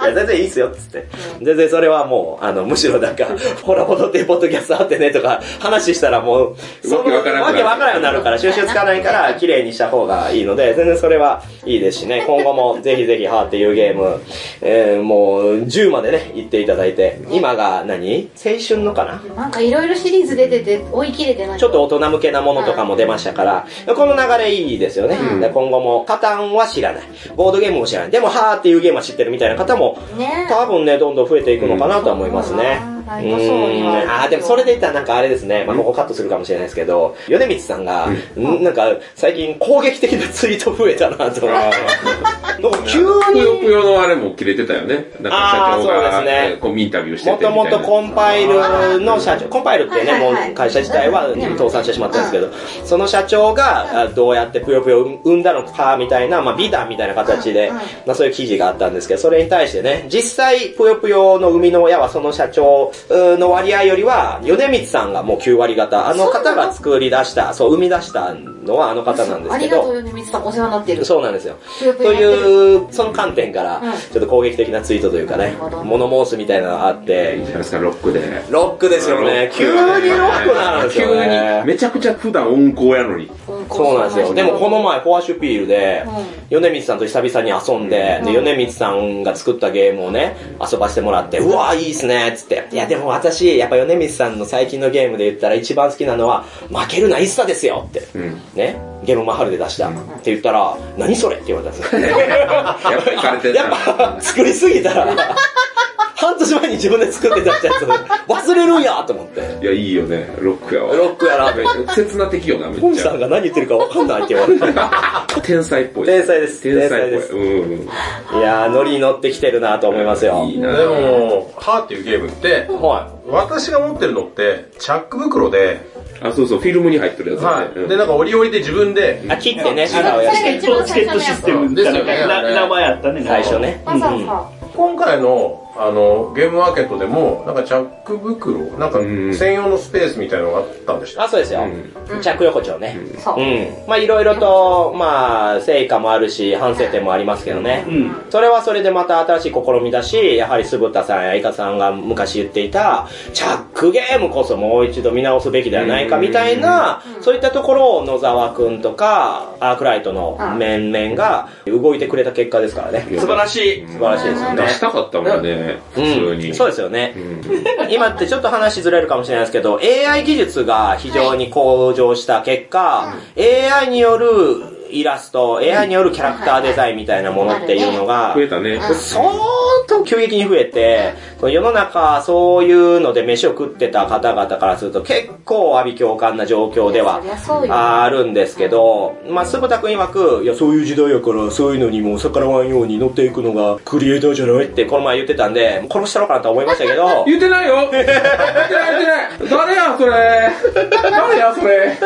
いや、全然いいっすよ、つって。全然それはもう、あの、むしろなんか、ほら、戻ってポッドキャストあってねとか、話したらもう、そのわけわからなくなる。わけわからなくなるから、収集つかないから、綺麗にした方がいいので、全然それはいいですしね、今後もぜひぜひ、ハーっていうゲーム、えー、もう、10までね、行っていただいて、今が何？青春のかな？なんかいろいろシリーズ出てて追い切れてない。ちょっと大人向けなものとかも出ましたから、この流れいいですよね。で今後も、カタンは知らない。ボードゲームも知らない。でも、はーっていうゲームは知ってるみたいな方も、ね多分ね、どんどん増えていくのかなとは思いますね。あーでもそれで言ったらなんかあれですね、まあここカットするかもしれないですけど、米光さんが、ん。なんか最近攻撃的なツイート増えたなと。思って。なんか急ぷよぷに、よのあれも切れてたよね。なんか社長あーそうが、ですね。えーこうインタビューしてもとてみたいな。もとコンパイルの社長、コンパイルってね、もう会社自体は倒産してしまったんですけど、その社長があどうやってぷよぷよを生んだのかみたいな、まあ美談みたいな形でまあそういう記事があったんですけど、それに対してね、実際ぷよぷよの生みの親はその社長うの割合よりは、米光さんがもう9割方、あの方が作り出した、そう、生み出したのはあの方なんですけど、ありがとう、米光さん。お世話になってる。そうなんですよ。という、その観点からうん、ちょっと攻撃的なツイートというかね物申すみたいなのがあっていい、じゃないですか、ロックで。ロックですよね。急にロックなんですよ急ねに。。めちゃくちゃ普段温厚やのに。そうなんですよ。でもこの前、フォアシュピールでう、米光さんと久々に遊んで、で、米光さんが作ったゲームをね、遊ばせてもらって、うわいいっすね、つって。いや、でも私、やっぱ米光さんの最近のゲームで言ったら一番好きなのは、負けるな、イッサですよって。うん。ね、ゲームマハルで出した。って言ったら、何それ？って言われたんですよ。やっぱ作りすぎたら、半年前に自分で作って出したやつ忘れるんやと思って。いや、いいよね。ロックやわ。ロックやなめ切な敵よな、めっちゃ本さん。が何言ってるか分かんないって言われて。天才っぽい。天才です天才ですい。うん。いやー、ノリに乗ってきてるなと思いますよ。いいなでも、ハーっていうゲームって、は私が持ってるのって、チャック袋で、あ、そうそう、フィルムに入ってるやつだね。はい。で、なんか折り折りで自分でい。、あ、切ってね、それ穴をやっそれがて。一番チケットシステムですよねな名前あったね。最初ね。わざわざ。今回の、あの、ゲームマーケットでも、なんかチャック袋、なんかうん専用のスペースみたいなのがあったんでした。あ、そうですよ。着横丁ね。そうう。ん。まあいろいろと、まあ、成果もあるし、反省点もありますけどね。うん。それはそれでまた新しい試みだし、やはり鈴田さんやイカさんが昔言っていた、チャックゲームこそもう一度見直すべきではないかみたいな、そういったところを野沢くんとか、アークライトの面々が動いてくれた結果ですからね。素晴らしい。素晴らしいですよね出。したかったもんね、普通に。うん、そうですよね。うん今ってちょっと話ずれるかもしれないですけど、AI 技術が非常に向上した結果、AI によるイラスト、AI によるキャラクターデザインみたいなものっていうのが増、えたね。相当急激に増えて、その世の中そういうので飯を食ってた方々からすると結構阿鼻共感な状況ではあるんですけど、まあ、鈴田くん曰く、いや、そういう時代やから、そういうのにも逆らわんように乗っていくのがクリエイターじゃない？ってこの前言ってたんで、殺したろうかなと思いましたけど、言ってないよ。言ってない言ってない。誰やそれ。誰やそれ。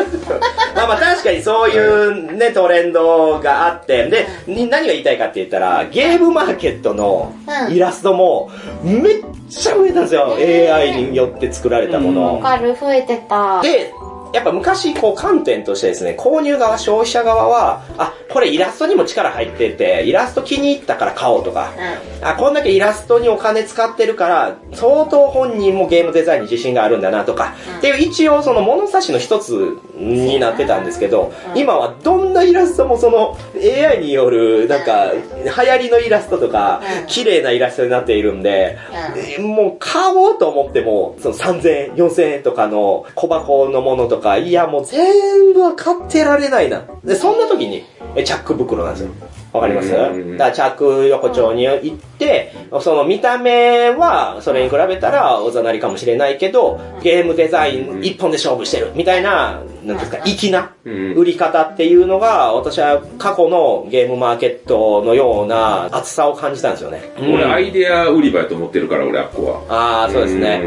まあまあ確かにそういうね、トレンドがあって、で、に何が言いたいかって言ったら、ゲームマーケットのうんイラストもめっちゃ増えたんですよ。AI によって作られたもの。わかる、増えてた。で、やっぱ昔、こう、観点としてですね、購入側、消費者側は、あ、これイラストにも力入ってて、イラスト気に入ったから買おうとか、あ、こんだけイラストにお金使ってるから、相当本人もゲームデザインに自信があるんだなとか、っていう一応その物差しの一つになってたんですけど、今はどんなイラストもその AI による、なんか、流行りのイラストとかうん、綺麗なイラストになっているんで、もう買おうと思っても、その3000円、4000円とかの小箱のものとか、いやもう全部は買ってられないな。で、そんな時に、えチャック袋なんですよ。あわかります？うんだから着横丁に行って、その見た目はそれに比べたらおざなりかもしれないけど、ゲームデザイン一本で勝負してるみたいな、なんですか、粋なうん売り方っていうのが、私は過去のゲームマーケットのような厚さを感じたんですよね。俺、アイデア売り場やと思ってるから、俺、あっこは。ああ、そうですね。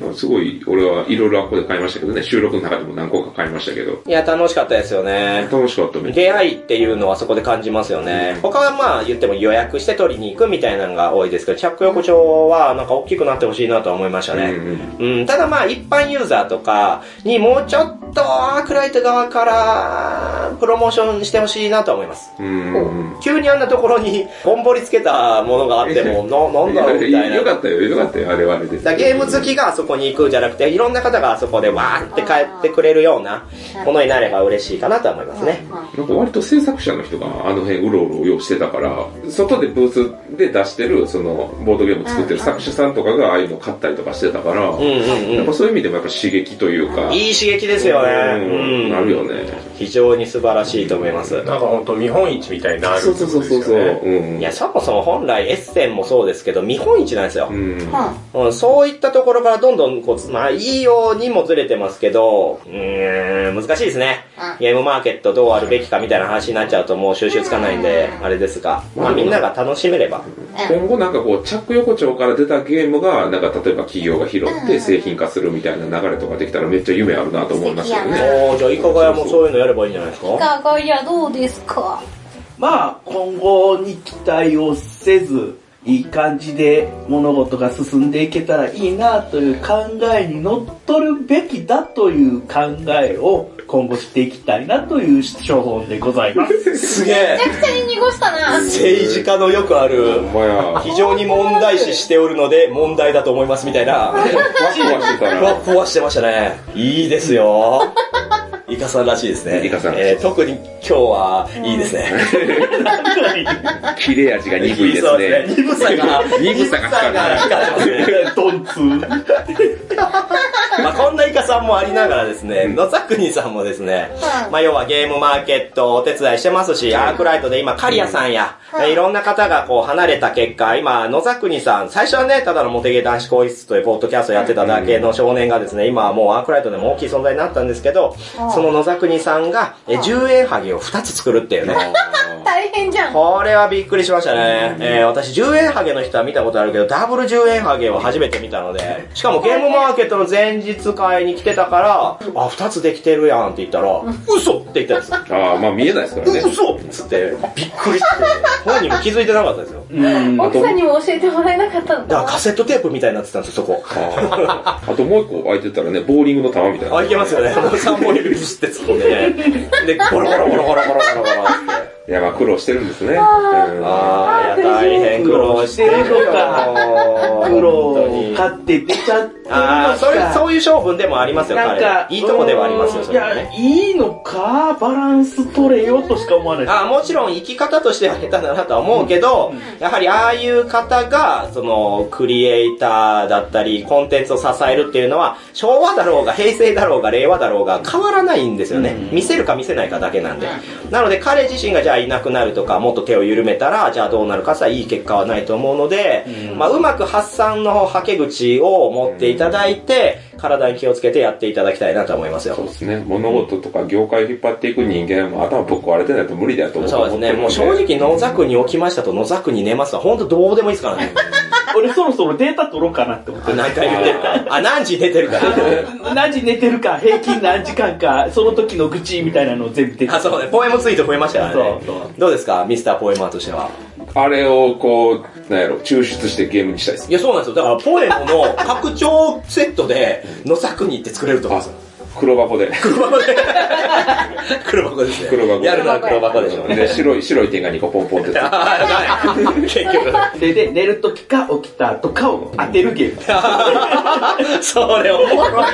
うん。すごい、俺はいろいろあっこで買いましたけどね、収録の中でも何個か買いましたけど。いや、楽しかったですよね。楽しかったね。出会いっていうのはそこで感じますよね。他はまあ言っても予約して取りに行くみたいなのが多いですけど、着横丁はなんか大きくなってほしいなとは思いましたね。うん、ただまあ一般ユーザーとかにもうちょっとアークライト側からプロモーションしてほしいなとは思います。うん。うん。急にあんなところにぼんぼりつけたものがあっても、な、なんだろうみたいな。よかったよ、よかったよ、あれはあれで。だからゲーム好きがあそこに行くじゃなくて、いろんな方があそこでわーって帰ってくれるようなものになれば嬉しいかなとは思いますね。なんか割と制作者の人があの辺うろうろようしてたから、外でブースで出してる、その、ボードゲーム作ってる作者さんとかがああいうの買ったりとかしてたから、うんうんうんやっぱ。そういう意味でもやっぱ刺激というか、いい刺激ですよね。うんなるよね。非常に素晴らしいと思います。なんか本当見本市みたいになるそうそうそうそうそう。うんいや、そもそも本来エッセンもそうですけど、見本市なんですよう。ん。うん、そういったところからどんどんこう、まあ、いいようにもずれてますけど、うーん、難しいですね。ゲームマーケットどうあるべきかみたいな話になっちゃうともう収集つかないんで、あれですが、まあみんなが楽しめれば。今後なんかこう、着横丁から出たゲームが、なんか例えば企業が拾って製品化するみたいな流れとかできたらめっちゃ夢あるなと思いますよ素敵ね。おー、じゃあイカガヤもそういうのやればいいんじゃないですか？かがやどうですかまあ、今後に期待をせず、いい感じで物事が進んでいけたらいいなという考えにのっとるべきだという考えを今後していきたいなという処方でございます。すげえめちゃくちゃに濁したな。政治家のよくある。非常に問題視しておるので問題だと思いますみたいな。ふわふわしてたふわら、ふわしてましたね。いいですよ。イカさんらしいですね。イカさんえー特に今日はいいですね。切れ味が鈍いです そうね。鈍さが、鈍さが光ってますね。ドンツー。まあこんなイカさんもありながらですね、野沢国さんもですね、まあ要はゲームマーケットをお手伝いしてますし、アークライトで今カリアさんや、いろんな方がこう離れた結果、今野沢国さん、最初はね、ただのモテゲ男子更衣室というポッドキャストやってただけの少年がですね、今はもうアークライトでも大きい存在になったんですけど、その野沢国さんがえ10円ハゲを2つ作るっていうね。大変じゃん。これはびっくりしましたね。えー、私10円ハゲの人は見たことあるけど、ダブル10円ハゲを初めて見たので、しかもゲームマーケットの前日会に来てたから、あ、2つできてるやんって言ったら、嘘って言ったんですよ。ああ、まあ見えないですからね。嘘っつって、びっくりして、本人も気づいてなかったですよ。うん。奥さんにも教えてもらえなかったの？だからカセットテープみたいになってたんですよ、そこ。あともう一個空いてたらね、ボーリングの球みたいな。あ、いけますよね。もう3本指ピシって突っ込んでね。で、ゴロゴロゴロゴロゴロゴロゴロって。いや、まあ苦労してるんですね。うんあー、いや、大変苦労してるよ。苦労本当に買って出ちゃってああ、それ、か。そういう勝負でもありますよ、彼なんか。、いいとこではありますよ、そいやれはね。、いいのかバランス取れよとしか思わない。ああ、もちろん生き方としては下手だなとは思うけど、やはりああいう方が、その、クリエイターだったり、コンテンツを支えるっていうのは、昭和だろうが、平成だろうが、令和だろうが、変わらないんですよね。見せるか見せないかだけなんで。なので、彼自身がじゃあいなくなるとか、もっと手を緩めたら、じゃあどうなるかさ、いい結果はないと思うので、まあ、うまく発散のはけ口を持っていただいて、体に気をつけてやっていただきたいなと思いますよそう。ですね。物事とか業界を引っ張っていく人間も頭ぶっ壊れてないと無理だよと思そうですね。もう正直野ザクに起きましたと野ザクに寝ますは本当どうでもいいですからね。俺そろそろデータ取ろうかなって思ってる。何回言ってるか。あ、何時寝てるか。何時寝てるか、平均何時間か、その時の愚痴みたいなのを全部出てあ、そうね。ポエムツイート増えましたからねそうそう。どうですか？ミスターポエマーとしては。あれをこう、なんやろ、抽出してゲームにしたいです。いや、そうなんですよ。だからポエムの拡張セットで野ザクにって作れると思うんですよ。黒箱で。黒箱で。黒箱ですね。黒箱やるのは黒箱でしょうね。で、白い、白い点が2個ポンポンって。あーはい結局。で、で、寝る時か起きた後かを当てるゲーム。それおもろいな。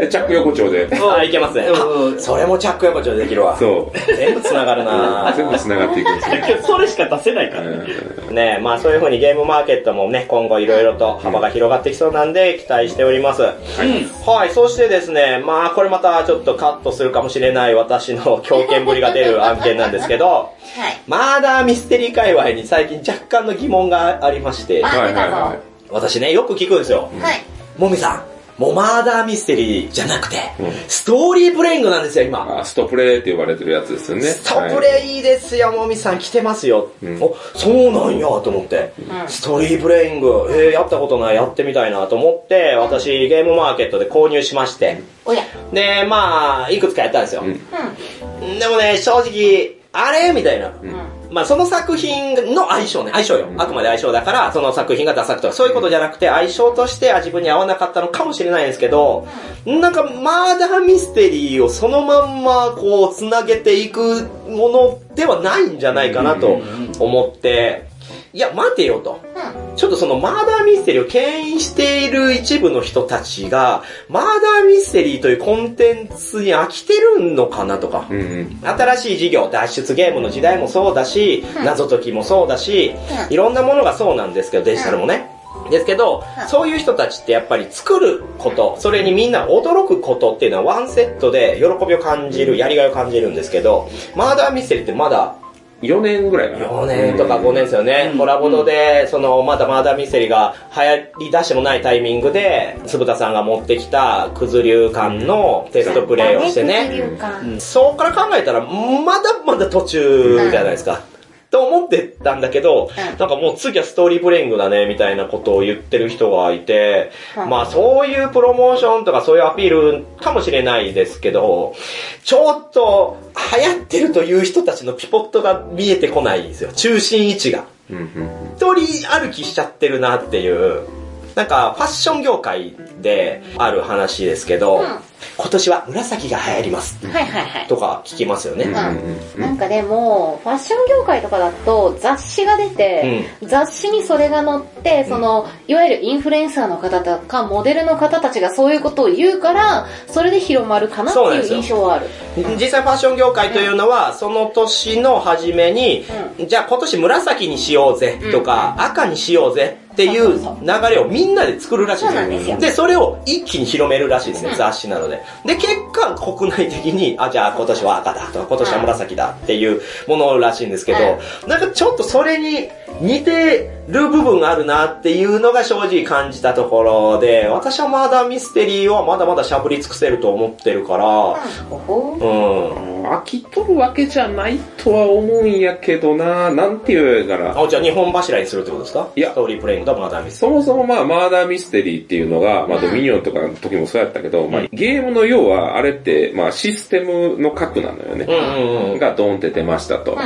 で、チャック横丁で。あ、いけますね。うんあそれもチャック横丁でできるわ。そう。全部繋がるな全部繋がっていくんですよ。けどそれしか出せないからね。ねまあそういう風にゲームマーケットもね、今後いろいろと幅が広がってきそうなんで期待しております。はい、そしてですね、まあこれまたちょっとカットするかもしれない私の強権ぶりが出る 案件なんですけど、はい。マーダーミステリー界隈に最近若干の疑問がありまして、あはいはいは私ね、よく聞くんですよ。はい。もみさん、もうマーダーミステリーじゃなくて、うんストーリープレイングなんですよ、今。ストプレイって呼ばれてるやつですよね。ストプレイいいですよ、もみさん来てますよ。うんお、そうなんやと思って。うんストーリープレイング、えー、やったことない、やってみたいなと思って、私ゲームマーケットで購入しまして。おや。で、まあ、いくつかやったんですよ。うんうでもね、正直、あれ？みたいな。まあその作品の相性ね、相性よ。あくまで相性だから、その作品がダサくとか、そういうことじゃなくて、相性としては自分に合わなかったのかもしれないんですけど、なんかマーダーミステリーをそのまんまこう、つなげていくものではないんじゃないかなと思って、いや、待てよと。ちょっとそのマーダーミステリーを牽引している一部の人たちが、マーダーミステリーというコンテンツに飽きてるのかなとか。うんうん。新しい事業、脱出ゲームの時代もそうだし、謎解きもそうだし、うんいろんなものがそうなんですけど、デジタルもね。ですけど、うんそういう人たちってやっぱり作ること、それにみんな驚くことっていうのはワンセットで喜びを感じる、やりがいを感じるんですけど、マーダーミステリーってまだ4年ぐらいかな。4年とか5年ですよね。コラボドで、その、まだマーダーミステリーが流行り出してもないタイミングで、つぶたさんが持ってきた、くず流感のテストプレイをしてね。ね。そうか。ら考えたら、まだまだ途中じゃないですか。と思ってたんだけど、うんなんかもう次はストーリープレイングだね、みたいなことを言ってる人がいて、うんまあそういうプロモーションとかそういうアピールかもしれないですけど、ちょっと流行ってるという人たちのピポットが見えてこないんですよ。中心位置が。一人歩きしちゃってるなっていう。なんか、ファッション業界である話ですけど、うん。今年は紫が流行ります。はいはいはい。とか聞きますよね。うんなんかでも、ファッション業界とかだと雑誌が出て、雑誌にそれが載って、その、いわゆるインフルエンサーの方とか、モデルの方たちがそういうことを言うから、それで広まるかなっていう印象はある。実際ファッション業界というのは、その年の初めに、じゃあ今年紫にしようぜとか、赤にしようぜっていう流れをみんなで作るらしいんですよ。で、それを一気に広めるらしいですね、うん。雑誌なので。で、結果国内的に、あ、じゃあ今年は赤だとか、今年は紫だっていうものらしいんですけど、なんかちょっとそれに似てる部分があるなっていうのが正直感じたところで、私はまだミステリーはまだまだしゃぶり尽くせると思ってるから、うん。飽きとるわけじゃないとは思うんやけどななんていうから、あ、じゃあ日本柱にするってことですか？いやストーリープレイングとマダーミス。そもそもまあ、マーダーミステリーっていうのが、まあ、ドミニオンとかの時もそうやったけど、まあ、ゲームの要は、あれって、まあ、システムの核なのよね。うんうんうん。がドーンって出ましたと。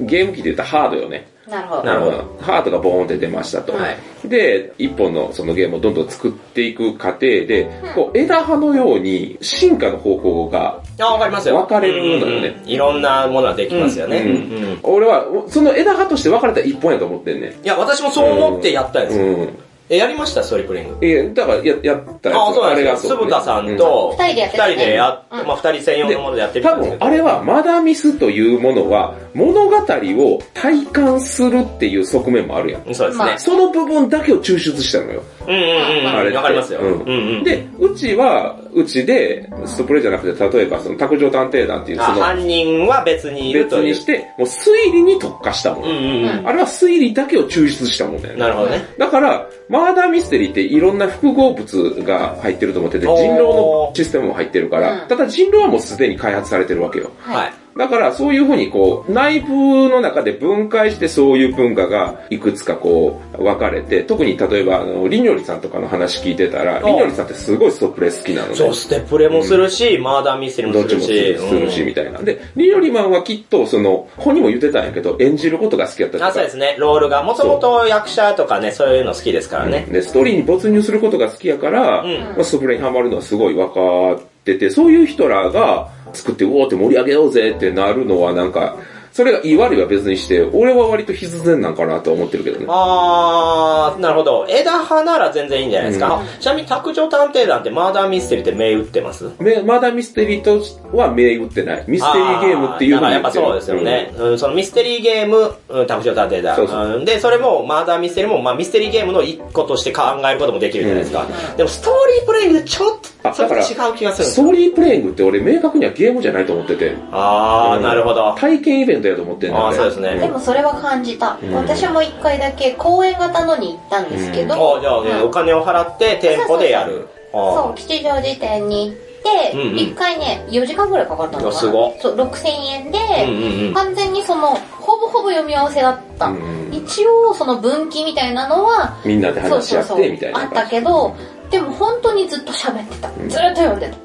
ゲーム機で言ったらハードよね。なるほど。なるほどうんハードがボーンって出ましたと。はいで、一本のそのゲームをどんどん作っていく過程で、こう枝葉のように進化の方向が、あ、わかりますよ。分かれるのよねうんうんいろんなものができますよね。うんうん俺はその枝葉として分かれた一本やと思ってんね。いや、私もそう思ってやったんですよ。うん。え、やりました？ストーリープレイング。え、だからや、やったやつあ、そうなんですよ。そうねつぶたさんと、うん二人でやって二人でやっ、うんまあ二人専用のものでやってみた多んですけど。分あれはマダミスというものは物語を体感するっていう側面もあるやん。そうですねまあ。その部分だけを抽出したのよ。うんうんうん。あれわかりますよ。うんうんうん。で、うちは、うちで、ストプレイじゃなくて、例えばその卓上探偵団っていうあその犯人は別にいる別。にして、もう推理に特化したもの。うんうんうん。あれは推理だけを抽出したものだよね。なるほどね。だから、マーダーミステリーっていろんな複合物が入ってると思ってて、人狼のシステムも入ってるから、うんただ人狼はもうすでに開発されてるわけよ。はい。だからそういうふうにこう、内部の中で分解してそういう文化がいくつかこう、分かれて、特に例えばあの、りにょりさんとかの話聞いてたら、おりにょりさんってすごいストプレ好きなので。そう、ステップレもするし、マーダーミステリーどっちももするし。するするし、うんみたいな。で、リノリマンはきっと、その、本にも言ってたんやけど、演じることが好きやったあ、か。そうですね。ロールが、もともと役者とかね、そういうの好きですからね。で、ストーリーに没入することが好きやから、うんまあ、ストプレにハマるのはすごい分かってて、そういう人らが作って、うおーって盛り上げようぜってなるのはなんか、それがいい悪いは別にして、俺は割と必然なんかなとは思ってるけどね。あー、なるほど。枝葉なら全然いいんじゃないですか。あちなみに、卓上探偵団ってマーダーミステリーって銘打ってます？めまだミステリーとは銘打ってない。ミステリーゲームっていうあーだからやっぱそうですよね。うん、そのミステリーゲーム、うん、卓上探偵団。そうそううんで、それも、マーダーミステリーも、まあミステリーゲームの一個として考えることもできるじゃないですか。でも、ストーリープレイングでちょっあと、それと違う気がする。ストーリープレイングって俺明確にはゲームじゃないと思ってて、あー、なるほど。体験イベントやと思ってんだあー、そうですね。でもそれは感じた。ん私も一回だけ公演型のに行ったんですけど、あーじゃあ、ねうんお金を払って店舗でやる。そう、あ吉祥寺店に行って、うんうん一回ね、4時間ぐらいかかったのかな。すごっそう、6000円で、ーうんうんうん。完全にその、ほぼほぼ読み合わせだった。うん一応、その分岐みたいなのは、みんなでそう話し合っそうそうてみたいなあったけど、でも本当にずっと喋ってた。ずっと読んでた。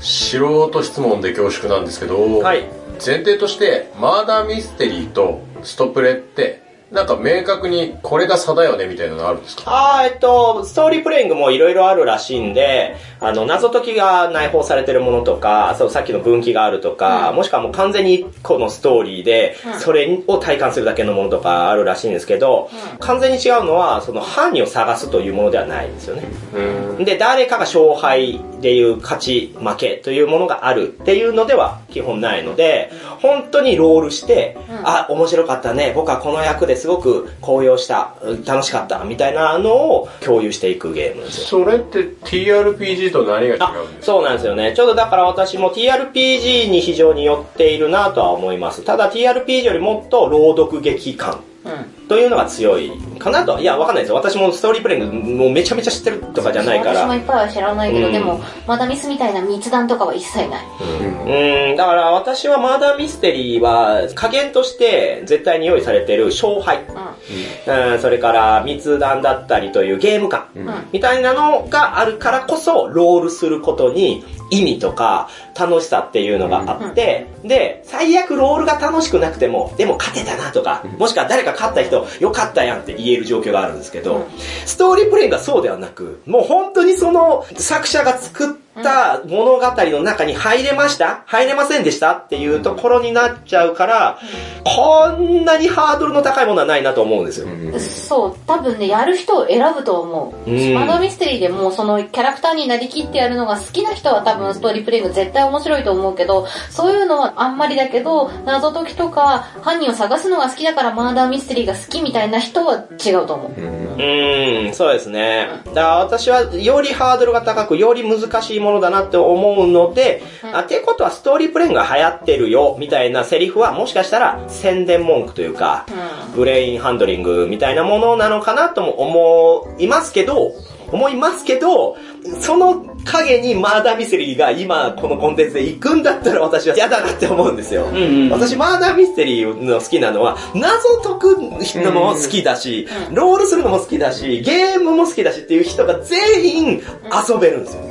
素人質問で恐縮なんですけど、はい。前提として、マーダーミステリーとストプレって、なんか明確にこれが差だよねみたいなのあるんですか？あー、えっと、ストーリープレイングもいろいろあるらしいんで、あの、謎解きが内包されてるものとか、そう、さっきの分岐があるとか、うん。もしくはもう完全に一個のストーリーで、うん。それを体感するだけのものとかあるらしいんですけど、うん。完全に違うのは、その犯人を探すというものではないんですよね。うん。で、誰かが勝敗でいう勝ち負けというものがあるっていうのでは基本ないので、本当にロールして、うん。あ、面白かったね、僕はこの役ですごく高揚した、うん楽しかった、みたいなのを共有していくゲームですよ。それって TRPG と何が違あうんですか？そうなんですよね。ちょうどだから私も TRPG に非常に寄っているなとは思います。ただ TRPG よりもっと朗読劇感うん。というのが強いかなと。いや、わかんないですよ。私もストーリープレイングもうめちゃめちゃ知ってるとかじゃないから。私もいっぱいは知らないけど、うんでも、マダミスみたいな密談とかは一切ない。うん、だから私はマーダーミステリーは加減として絶対に用意されている勝敗、うん、それから密談だったりというゲーム感、うん。うん。みたいなのがあるからこそロールすることに意味とか楽しさっていうのがあって、で、最悪ロールが楽しくなくても、でも勝てたなとか、もしくは誰か勝った人、よかったやんって言える状況があるんですけど、うん。ストーリープレイがそうではなく、もう本当にその作者が作った物語の中に入れました？入れませんでした？っていうところになっちゃうから、こんなにハードルの高いものはないなと思うんですよ。そう、多分ね、やる人を選ぶと思う。うんマダミステリーでもそのキャラクターになりきってやるのが好きな人は多分ストーリープレイング絶対面白いと思うけど、そういうのはあんまりだけど、謎解きとか犯人を探すのが好きだからマーダーミステリーが好きみたいな人は違うと思う。うーん、そうですね。だから私はよりハードルが高く、より難しいものだなって思うので、うんあてことはストーリープレイングが流行ってるよ、みたいなセリフはもしかしたら宣伝文句というか、ブレインハンドリングみたいなものなのかなとも思いますけど、思いますけど、その影にマーダーミステリーが今このコンテンツで行くんだったら私は嫌だなって思うんですよ。うんうん。私、マーダーミステリーの好きなのは、謎解くのも好きだし、ロールするのも好きだし、ゲームも好きだしっていう人が全員遊べるんですよ。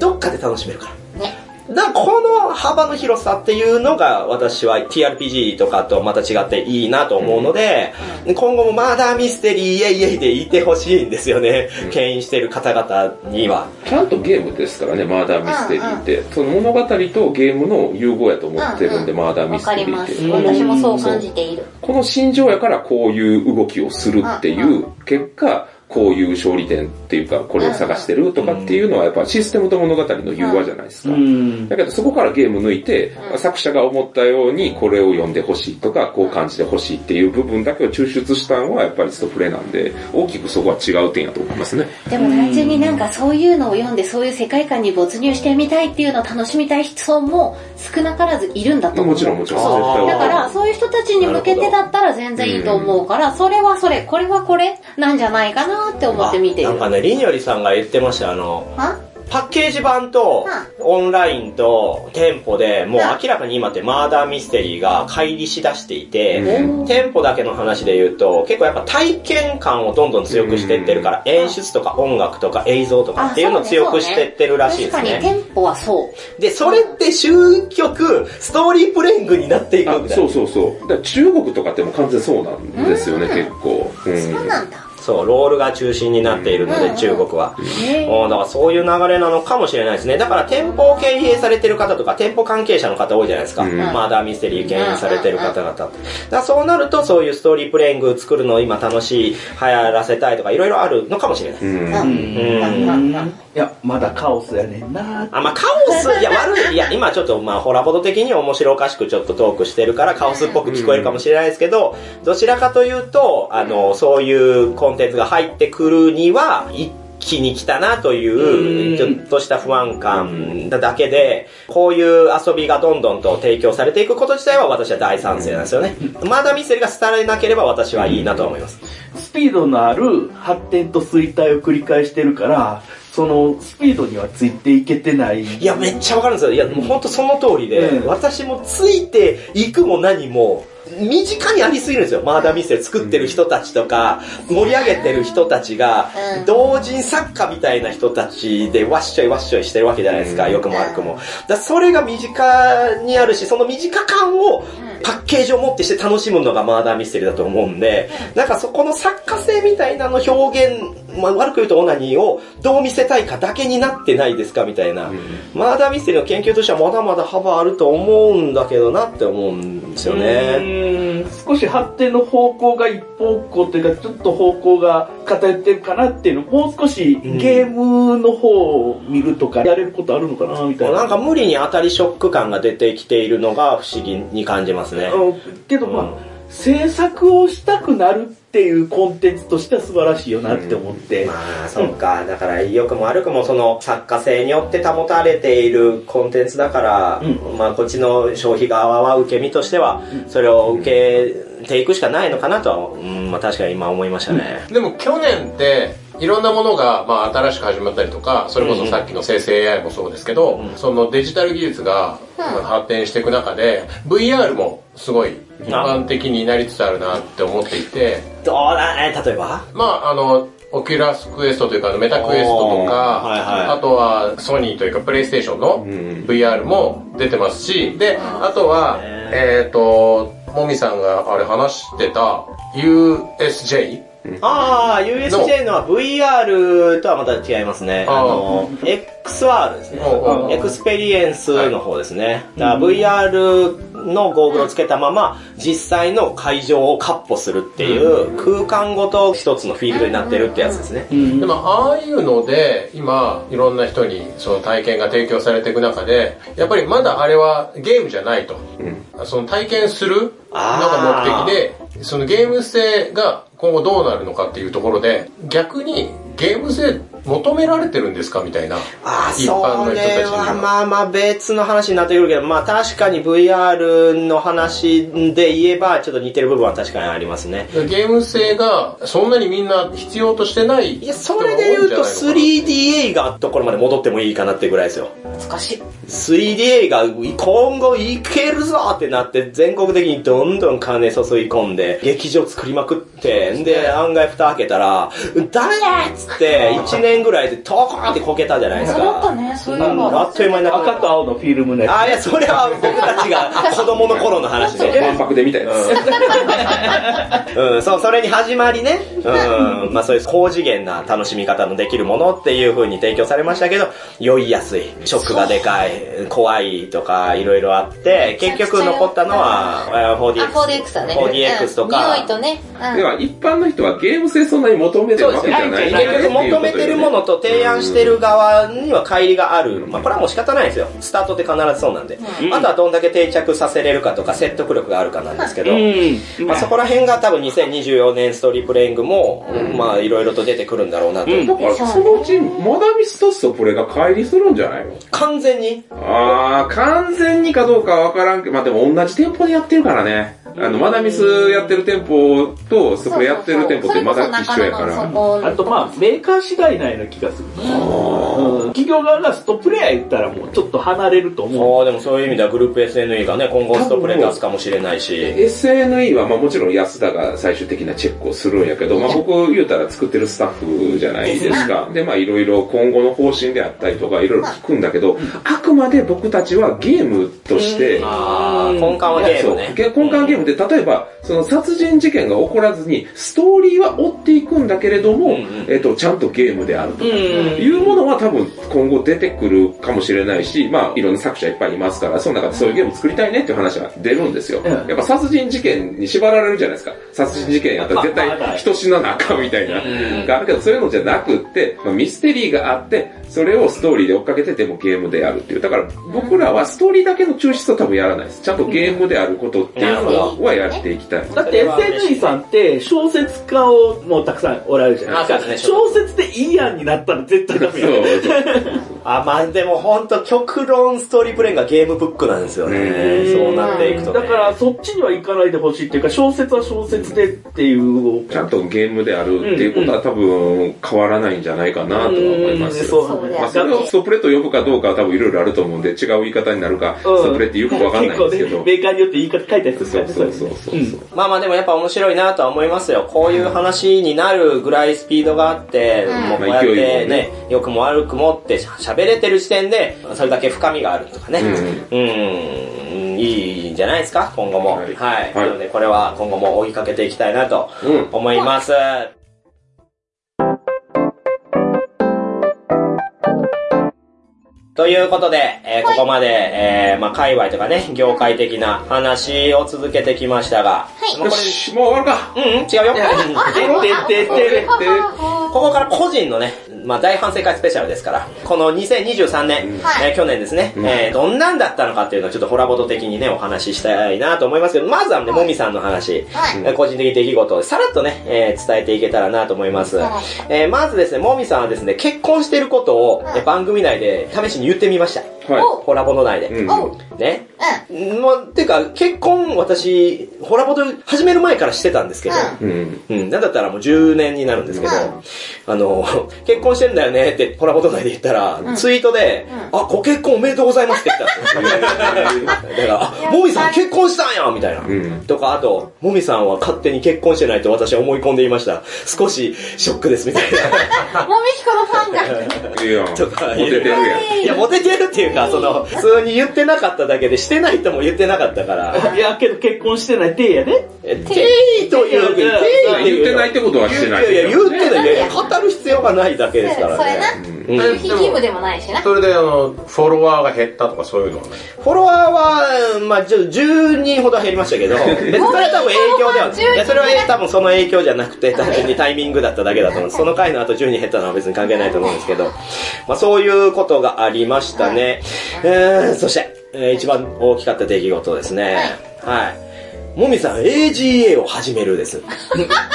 どっかで楽しめるから。ね。だからこの幅の広さっていうのが私は TRPG とかとまた違っていいなと思うので、今後もマーダーミステリーイエイエイでいてほしいんですよね。牽引してる方々には。ちゃんとゲームですからね、マーダーミステリーって。その物語とゲームの融合やと思ってるんで、うんマーダーミ。ステリーって。私もそう感じている。この心情やからこういう動きをするっていう結果、こういう勝利点っていうか、これを探してるとかっていうのはやっぱシステムと物語の融和じゃないですかう。ん。だけどそこからゲーム抜いて、うん作者が思ったようにこれを読んでほしいとか、こう感じてほしいっていう部分だけを抽出したのはやっぱりストプレなんで、大きくそこは違う点やと思いますね。でも単純になんかそういうのを読んでそういう世界観に没入してみたいっていうのを楽しみたい人も少なからずいるんだと思う。もちろんもちろん。だから、そういう人たちに向けてだったら全然いいと思うから、それはそれ、これはこれ、なんじゃないかなって思って見ている。あなんかね、りにょりさんが言ってましたよあの、は？パッケージ版とオンラインと店舗でもう明らかに今ってマーダーミステリーが乖離しだしていて、うん店舗だけの話で言うと結構やっぱ体験感をどんどん強くしていってるから演出とか音楽とか映像とかっていうのを強くしていってるらしいです確かにね。店舗はそう。で、それって終局、ストーリープレイングになっていくあんだよ。そうそうそう。だから中国とかってもう完全そうなんですよね、うん結構。うんそうなんだ。そそう、ロールが中心になっているので、中国は。うんだからそういう流れなのかもしれないですね。だから店舗を経営されてる方とか、店舗関係者の方多いじゃないですか。うんマーダーミステリー経営されてる方々って。だそうなると、そういうストーリープレイング作るのを今楽しい、流行らせたいとか、いろいろあるのかもしれない。うん。うん。いや、まだカオスやねんなあ、まあ、カオス、いや、悪い、いや、今ちょっと、まあ、ホラボド的に面白おかしくちょっとトークしてるから、カオスっぽく聞こえるかもしれないですけど、どちらかというと、あの、そういうコンテンツが入ってくるには、一気に来たなという、ちょっとした不安感だけで、こういう遊びがどんどんと提供されていくこと自体は私は大賛成なんですよね。まだミステリーが廃れなければ私はいいなと思います。スピードのある発展と衰退を繰り返してるから、そのスピードにはついていけてない。いや、めっちゃわかるんですよ。いや、もうほんとその通りで、うん私もついていくも何も、身近にありすぎるんですよ。マーダーミステリー作ってる人たちとか、盛り上げてる人たちがうん、同人作家みたいな人たちでわっしょいわっしょいしてるわけじゃないですか、うん良くも悪くも。だそれが身近にあるし、その身近感をパッケージを持ってして楽しむのがマーダーミステリーだと思うんで、なんかそこの作家性みたいなの表現、まあ、悪く言うとオナニーをどう見せたいかだけになってないですかみたいな。マーダーミステリーの研究としてはまだまだ幅あると思うんだけどなって思うんですよね。うん少し発展の方向が一方向というか、ちょっと方向が偏ってるかなっていうの、もう少しんゲームの方を見るとか、やれることあるのかな、みたいな。なんか無理に当たりショック感が出てきているのが不思議に感じますね。うんけどまあ、うん制作をしたくなるっていうコンテンツとしては素晴らしいよなって思って。まあ、そっか。だから、良くも悪くもその作家性によって保たれているコンテンツだから、うまあ、こっちの消費側は受け身としては、それを受けていくしかないのかなとは、うん、まあ確かに今思いましたね。でも去年って、いろんなものが、まあ、新しく始まったりとか、それこそさっきの生成 AI もそうですけど、うん。そのデジタル技術が、まあ発展していく中で、VR もすごい一般的になりつつあるなって思っていて、どうだ、え例えば？まあ、あの、オキュラスクエストというか、メタクエストとか、はいはい。あとはソニーというか、プレイステーションのうん VR も出てますし、で、あとは、ね。えっ、と、もみさんがあれ話してた USJ? ああ、USJ のは VR とはまた違いますね。あの、XR ですねうんう。ん experience の方ですね。だから VR のゴーグルをつけたまま、実際の会場を闊歩するっていう、空間ごと一つのフィールドになってるってやつですね。うんでも、ああいうので、今、いろんな人にその体験が提供されていく中で、やっぱりまだあれはゲームじゃないと。その体験するのが目的で、そのゲーム性が今後どうなるのかっていうところで、逆にゲーム性求められてるんですかみたいな。あ一般の人たちれにははまあまあ別の話になってくるけど、まあ確かに VR の話で言えば、ちょっと似てる部分は確かにありますね。ゲーム性がそんなにみんな必要としてないいや、それで言うと 3D 映画のところまで戻ってもいいかなってぐらいですよ。懐かしい。3D 映画今後いけるぞってなって全国的にどんどん金注い込んで劇場作りまくってで案外蓋開けたら誰だっつって1年ぐらいでトコーンってこけたじゃないですか戻ったね、そういうのが。あっという間になっ赤と青のフィルムのやたあいやそれは僕たちが 子供の頃の話で万博で見たやつ。うん、そう、それに始まりね。うん、まあそういう高次元な楽しみ方のできるものっていう風に提供されましたけど、酔いやすい、ショックがでかい、怖いとかいろいろあって、結局残ったのは、えーあ、4DX。4DX だね。4DX とかうん匂いとね。うんでは、一般の人はゲーム性そんなに求めてるわけじゃない結局求めてるものと提案してる側には乖離がある。まあこれはもう仕方ないですよ。スタートって必ずそうなんで。うんあとはどんだけ定着させれるかとか説得力があるかなんですけど。うん。まあそこら辺が多分2024年ストーリープレイングも、まあいろいろと出てくるんだろうなと。うんだから、そのうち、マダミスとストプレが乖離するんじゃないの？完全に？あー、完全にかどうかはわからんけど、まあでも同じ店舗でやってるからね。あの、マダミスやってる店舗とストプレやってる店舗ってまだ一緒やから。あとまあ、メーカー次第なような気がする。うん企業側がストップレイヤー言ったらもうちょっと離れると思う。でもそういう意味ではグループ SNE がね、今後ストプレイ出すかもしれないし。SNE はまあもちろん安田が最終的なチェックをするんやけど、まあ僕言うたら作ってるスタッフじゃないですか。でまあいろいろ今後の方針であったりとかいろいろ聞くんだけど、あくくまで僕たちはゲームとして、あー根幹はゲームね。根幹ゲームで、例えば、その殺人事件が起こらずに、ストーリーは追っていくんだけれども、うんうんえっと、ちゃんとゲームであるとか、うんいうものは多分今後出てくるかもしれないし、まあ、いろんな作者いっぱいいますから、その中でそういうゲーム作りたいねっていう話が出るんですよ。うんやっぱ殺人事件に縛られるじゃないですか。殺人事件やったら絶対人死ななあかんみたいな、んがあるけど、そういうのじゃなくって、まあ、ミステリーがあって、それをストーリーで追っかけてでもゲームでやるっていう。だから僕らはストーリーだけの抽出は多分やらないです。ちゃんとゲームであることっていうのはやっていきたい。だって SNE さんって小説家をもうたくさんおられるじゃないですか。小説でいい案になったら絶対ダメそうよ。そうあ、まあでも本当極論ストーリープレインがゲームブックなんですよね。うんそうなっていくと、ね。だからそっちには行かないでほしいっていうか、小説は小説でっていう。ちゃんとゲームであるっていうことは多分変わらないんじゃないかなとは思います。うんそうそうだよまあ、それをストプレと呼ぶかどうかは多分いろいろあると思うんで、違う言い方になるか、うんストプレって言うかわかんないんですけど。結構ね、メーカーによって言い方書いたりするからね。そうそうそうそう。うんまあまあでもやっぱ面白いなとは思いますよ。こういう話になるぐらいスピードがあって、うんもうこうやってね、良くも悪くもって喋れてる時点で、それだけ深みがあるとかね。うん、いいんじゃないですか、今後も。は。はいいはい。なのでこれは今後も追いかけていきたいなとうん。思います。ということで、えーここまで、えーまあ、界隈とかね、業界的な話を続けてきましたが、まあこよし、もう終わるか。れ、うん、うん、違うよ。てってって。ここから個人のね、まあ、大反省会スペシャルですから、この2023年、はいえー去年ですね、うんえーどんなんだったのかっていうのをちょっとホラボト的にね、お話ししたいなと思いますけど、まずはね、もみさんの話、はい。えー個人的出来事をさらっとね、えー伝えていけたらなと思います。はいえーまずですね、もみさんはですね、結婚してることを、えー番組内で試しに言ってみました。はホラボト内で。い。うん。ね。うもう、てか、結婚、私、ホラボト始める前からしてたんですけど、うん。うん、なんだったらもう10年になるんですけど、うんあの、結婚してんだよねって、ホラボト内で言ったら、うんツイートで、うあ、ご結婚おめでとうございますって来たんですよ。だから、あ、もみさん結婚したんやみたいな。うん。とか、あと、もみさんは勝手に結婚してないと私は思い込んでいました。少しショックですみたいな。ん。もみひこのファンが。いいやモテてるやん。いや、モテてるっていうか、その、普通に言ってなかっただけで、してないとも言ってなかったから、いや、けど結婚してない体やね。え定位という、ていう言ってないってことはしてない。いやいや、言ってない。いやいや、語る必要がないだけですからそれな義務でもないしな。それであの、フォロワーが減ったとかそういうのはね。フォロワーは、まあ、ちょっと10人ほど減りましたけど、別にそれは多分影響では、10人いや、それは多分その影響じゃなくて、単純にタイミングだっただけだと思うんです。その回の後10人減ったのは別に関係ないと思うんですけど、まあ、そういうことがありましたね。えー、そして、えー一番大きかった出来事ですね。はい。もみさん、AGA を始めるです。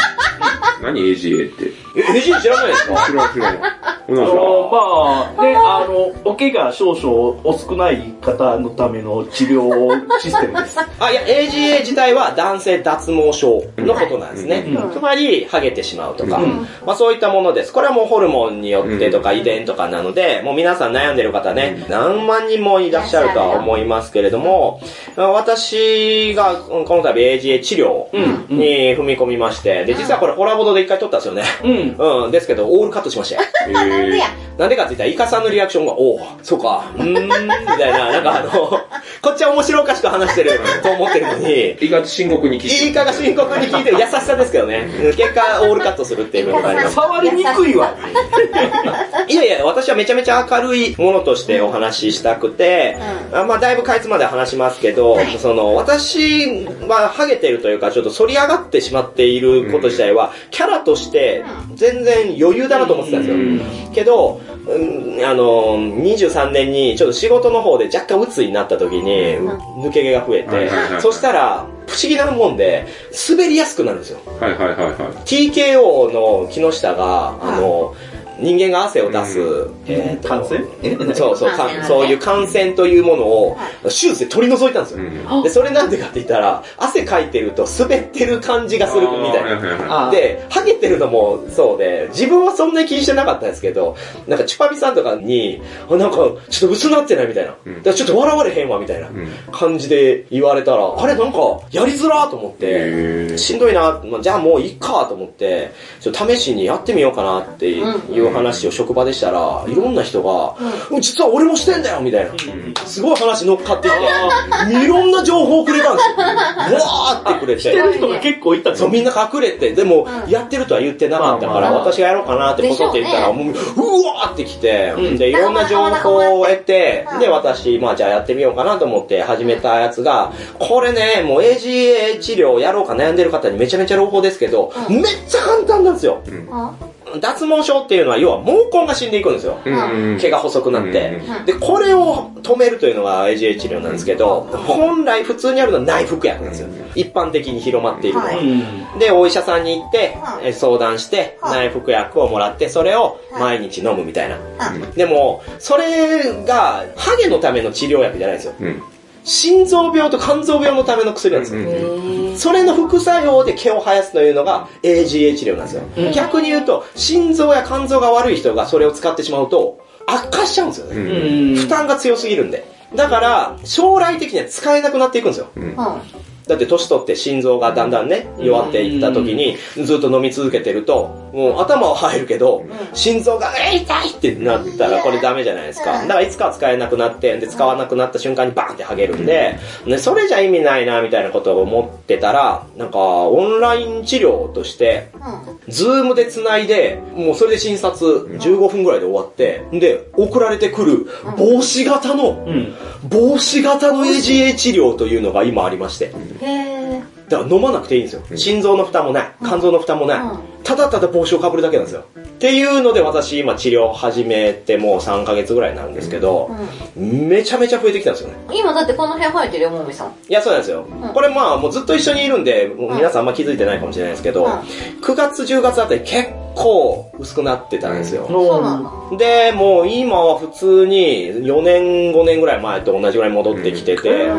何 AGA って？え、AGA 知らないですか？知らん知らなんか？のまあ、ね、あの、お怪我少々お少ない方のための治療システムです。あ、いや、AGA 自体は男性脱毛症のことなんですね。うんつまり、ハゲてしまうとか、うんまあそういったものです。これはもうホルモンによってとか遺伝とかなので、もう皆さん悩んでる方ね、何万人もいらっしゃるとは思いますけれども、私がうんこの度 AGA 治療うんに踏み込みまして、で、実はこれホラボドで一回撮ったんですよね。うん。うん、ですけど、オールカットしまして。え なんでや。なんでかって言ったら、イカさんのリアクションが、おお、そうか、うーん、みたいな、なんかあの、こっちは面白おかしく話してると思ってるのに、ー、意外と深刻に聞いイカが深刻に聞いてる優しさですけどね。結果、オールカットするっていうのがあります。触りにくいわ。いやいや、私はめちゃめちゃ明るいものとしてお話ししたくて、あまあ、だいぶかいつまで話しますけど、その、私はハゲてるというか、ちょっと反り上がってしまっていること自体は、キャラとして全然余裕だなと思ってたんですよ。けど、うんあの、23年にちょっと仕事の方で若干鬱になった時に、抜け毛が増えてはいはいは、いそしたら、不思議なもんで、滑りやすくなるんですよ。はいはいはいはい。TKO の木下が、あの、人間が汗を出す、えーと感染？えそうそう、そういう感染というものを手術で取り除いたんですよ。うん。で、それなんでかって言ったら、汗かいてると滑ってる感じがするみたいな。で、ハゲてるのもそうで、自分はそんなに気にしてなかったんですけど、なんかチュパミさんとかに、あ、なんかちょっと薄なってないみたいな。うん。だからちょっと笑われへんわみたいなうん。感じで言われたら、あれなんかやりづらーと思って、しんどいな、まあじゃあもういいかと思って、ちょっと試しにやってみようかなっていういう話を職場でしたら、いろんな人が、うん。実は俺もしてんだよみたいな。すごい話乗っかってきて、いろんな情報をくれたんですよ。わーってくれしてる人が結構いたそう、みんな隠れて、でも、やってるとは言ってなかったから、私がやろうかなってことって言ったら、でもう、うわーって来て、で、いろんな情報を得て、で、私、まあじゃあやってみようかなと思って始めたやつが、これね、もう AGA 治療やろうか悩んでる方にめちゃめちゃ朗報ですけど、めっちゃ簡単なんですよ。あ脱毛症っていうのは、要は毛根が死んでいくんですよ。うん毛が細くなって。で、これを止めるというのが AGA 治療なんですけど、本来普通にあるのは内服薬なんですよ。一般的に広まっているのは。で、お医者さんに行って、うんえ相談して、内服薬をもらって、それを毎日飲むみたいな。でも、それが、ハゲのための治療薬じゃないんですよ。うん。心臓病と肝臓病のための薬なんですよ。それの副作用で毛を生やすというのが AGA 治療なんですよ。逆に言うと、心臓や肝臓が悪い人がそれを使ってしまうと、悪化しちゃうんですよね。うん。負担が強すぎるんで。だから、将来的には使えなくなっていくんですよ。うん。だって年取って心臓がだんだんね、弱っていった時に、ずっと飲み続けてると、もう頭は入るけど、心臓が、えー痛いってなったらこれダメじゃないですか。だからいつかは使えなくなって、で、使わなくなった瞬間にバーンって剥げるんで、ね、それじゃ意味ないな、みたいなことを思ってたら、なんか、オンライン治療として、ズームで繋いで、もうそれで診察15分ぐらいで終わって、で、送られてくる帽子型の、うん。帽子型の AGA 治療というのが今ありまして。へえ。だから飲まなくていいんですよ。心臓の負担もない。肝臓の負担もない。うんただただ帽子をかぶるだけなんですよ。っていうので私今治療を始めてもう3ヶ月ぐらいになるんですけど、めちゃめちゃ増えてきたんですよね。今だってこの辺生えてるよ、もみさん。いや、そうなんですよ。これまあもうずっと一緒にいるんで、もう皆さんあんま気づいてないかもしれないですけど、うん9月10月あたり結構薄くなってたんですよ。そうなんだ。で、もう今は普通に4年5年ぐらい前と同じぐらい戻ってきてて、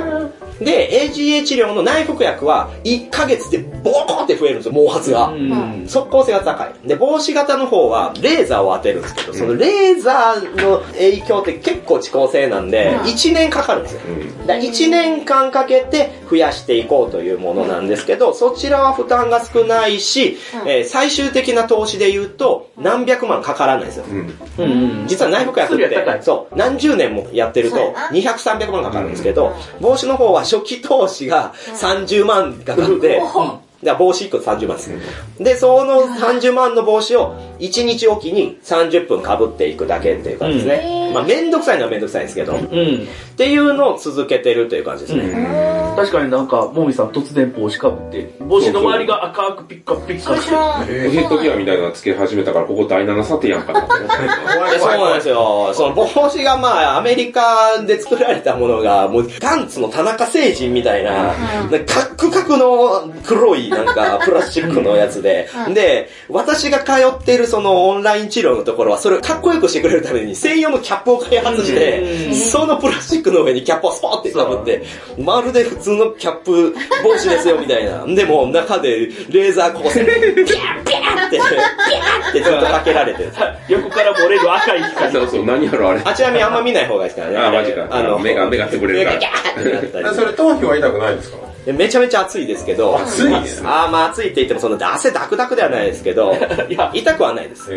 で、AGA 治療の内服薬は1ヶ月でボコって増えるんですよ、毛髪が。うん。即効性が高い。で、帽子型の方はレーザーを当てるんですけど、そのレーザーの影響って結構遅効性なんで、うん1年かかるんですよ。だから1年間かけて増やしていこうというものなんですけど、そちらは負担が少ないし、うんえー最終的な投資で言うと何百万かからないんですよ。うん。うん。実は内服薬って、そう、何十年もやってるとそうやな、200、300万かかるんですけど、帽子の方は初期投資が30万かかって、だから帽子1個30万です。で、その30万の帽子を1日おきに30分被っていくだけっていう感じですね。まあめんどくさいのはめんどくさいんですけど、っうん。ていうのを続けてるという感じですね。確かになんか、もみさん突然帽子かぶって、帽子の周りが赤くピッカピッカして。ヘッドギアみたいなのつけ始めたから、ここ第7査定やんかなって思って。で そうなんですよ。その帽子がまあ、アメリカで作られたものが、もう、ガンツの田中星人みたいな、なんかカックカクの黒いなんか、プラスチックのやつで、で、私が通っているそのオンライン治療のところは、それをかっこよくしてくれるために専用のキャップを開発して、そのプラスチックの上にキャップをスポーってかぶって、まるで普通のキャップ帽子ですよみたいな。でも中でレーザー光線、ピャーピャーって、ピャーってずっとかけられてる。横から漏れる赤い光。そうそう、何やろあれ。あ、ちなみにあんま見ない方がいいですからね。あマジかあの、目が目が潰れるからそれ頭皮は痛くないんですか？でめちゃめちゃ暑いですけど。暑いですね。あーまあ暑いって言ってもその汗ダクダクではないですけど、痛くはないです。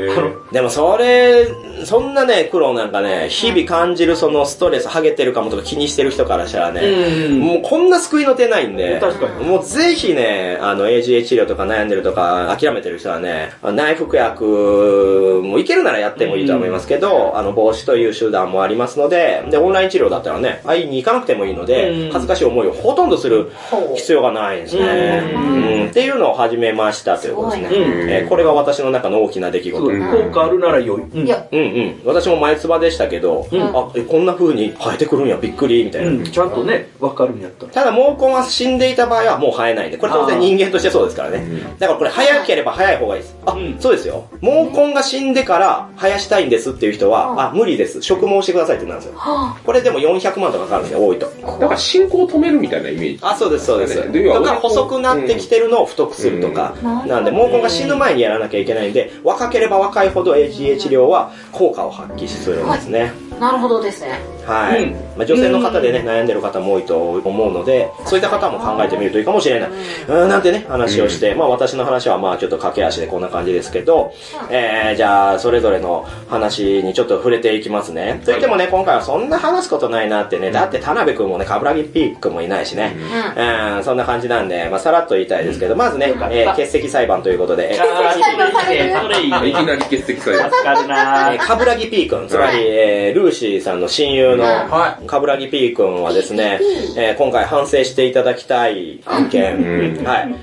でもそれ、そんなね、苦労なんかね、日々感じるそのストレス、ハゲてるかもとか気にしてる人からしたらね、うん。もうこんな救いの手ないんで、もうぜひね、あの AGA 治療とか悩んでるとか諦めてる人はね、内服薬もいけるならやってもいいとは思いますけど、あの防止という手段もありますので、で、オンライン治療だったらね、会いに行かなくてもいいので、うん。恥ずかしい思いをほとんどする必要がないですね。うんっていうのを始めましたということですね。えーこれが私の中の大きな出来事。効果あるなら良い。うんいや、うん。私も前つばでしたけど、うんあ、えこんな風に生えてくるんや、びっくり、みたいな。うん、ちゃんとね、わかるんやったら。ただ毛根は死んでいた場合はもう生えないんで、これ当然人間としてそうですからね。だからこれ早ければ早い方がいいです。あ、うんそうですよ。毛根が死んでから生やしたいんですっていう人は、あ、無理です。植毛してくださいってなんですよ。はこれでも400万とかかかるんですよ、多いと。だから進行を止めるみたいなイメージ。あ、そうです、そうです。ね。要はとか、細くなってきてるのを太くするとか。うんなんで、毛根が死ぬ前にやらなきゃいけないんで、若ければ若いほど AGA 治療は効果を発揮するんですね。なるほどですね。はい。うんまあ、女性の方でね、悩んでる方も多いと思うので、そういった方も考えてみるといいかもしれない。うん、なんてね、話をして、まあ私の話はまあちょっと駆け足でこんな感じですけど、えー、じゃあ、それぞれの話にちょっと触れていきますね。といってもね、今回はそんな話すことないなってね、だって田辺くんもね、かぶらぎピークもいないしね、うん、そんな感じなんで、まあさらっと言いたいですけど、まずね、えー欠席裁判ということで、えーそれいいね。いきなり欠席。されます。助かるな。えー、かぶらぎ P 君、つまり、えールーシーさんの親友のはかぶらぎ P 君はですね、えー今回反省していただきたい案件、うん。はい。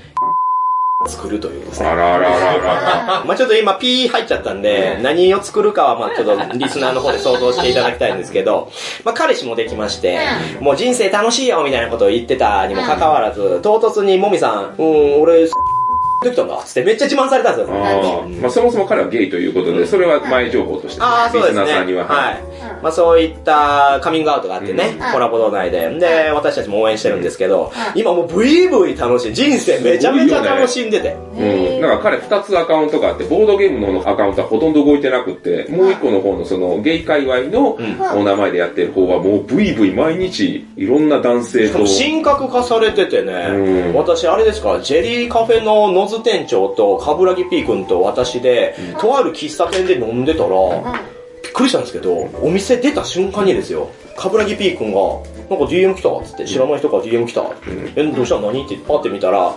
作るというですね。あらあらあらあら。まあちょっと今 P 入っちゃったんで、何を作るかはまあちょっとリスナーの方で想像していただきたいんですけど、まあ彼氏もできまして、もう人生楽しいよみたいなことを言ってたにもかかわらず、唐突にもみさん、うん、俺、できたんだっつってめっちゃ自慢されたんですよ。ああ、まあそもそも彼はゲイということで、それは前情報として、ああ、そうですね。リスナーさんには。はい。まあそういったカミングアウトがあってね、うんコラボ動内で。で、私たちも応援してるんですけど、今もうブイブイ楽しい。人生めちゃめちゃ楽しんでて。うん。だから彼二つアカウントがあって、ボードゲームのアカウントはほとんど動いてなくって、もう一個の方のそのゲイ界隈のお名前でやってる方はもうブイブイ毎日いろんな男性と。神格化されててね、うん私あれですか、ジェリーカフェのノズ店長と、カブラギ P 君と私で、とある喫茶店で飲んでたら、びっくりしたんですけど、お店出た瞬間にですよ、カブラギ P 君が、なんか DM 来たっつって、知らない人から DM 来た。え、どうしたの？何？ってパって見たら、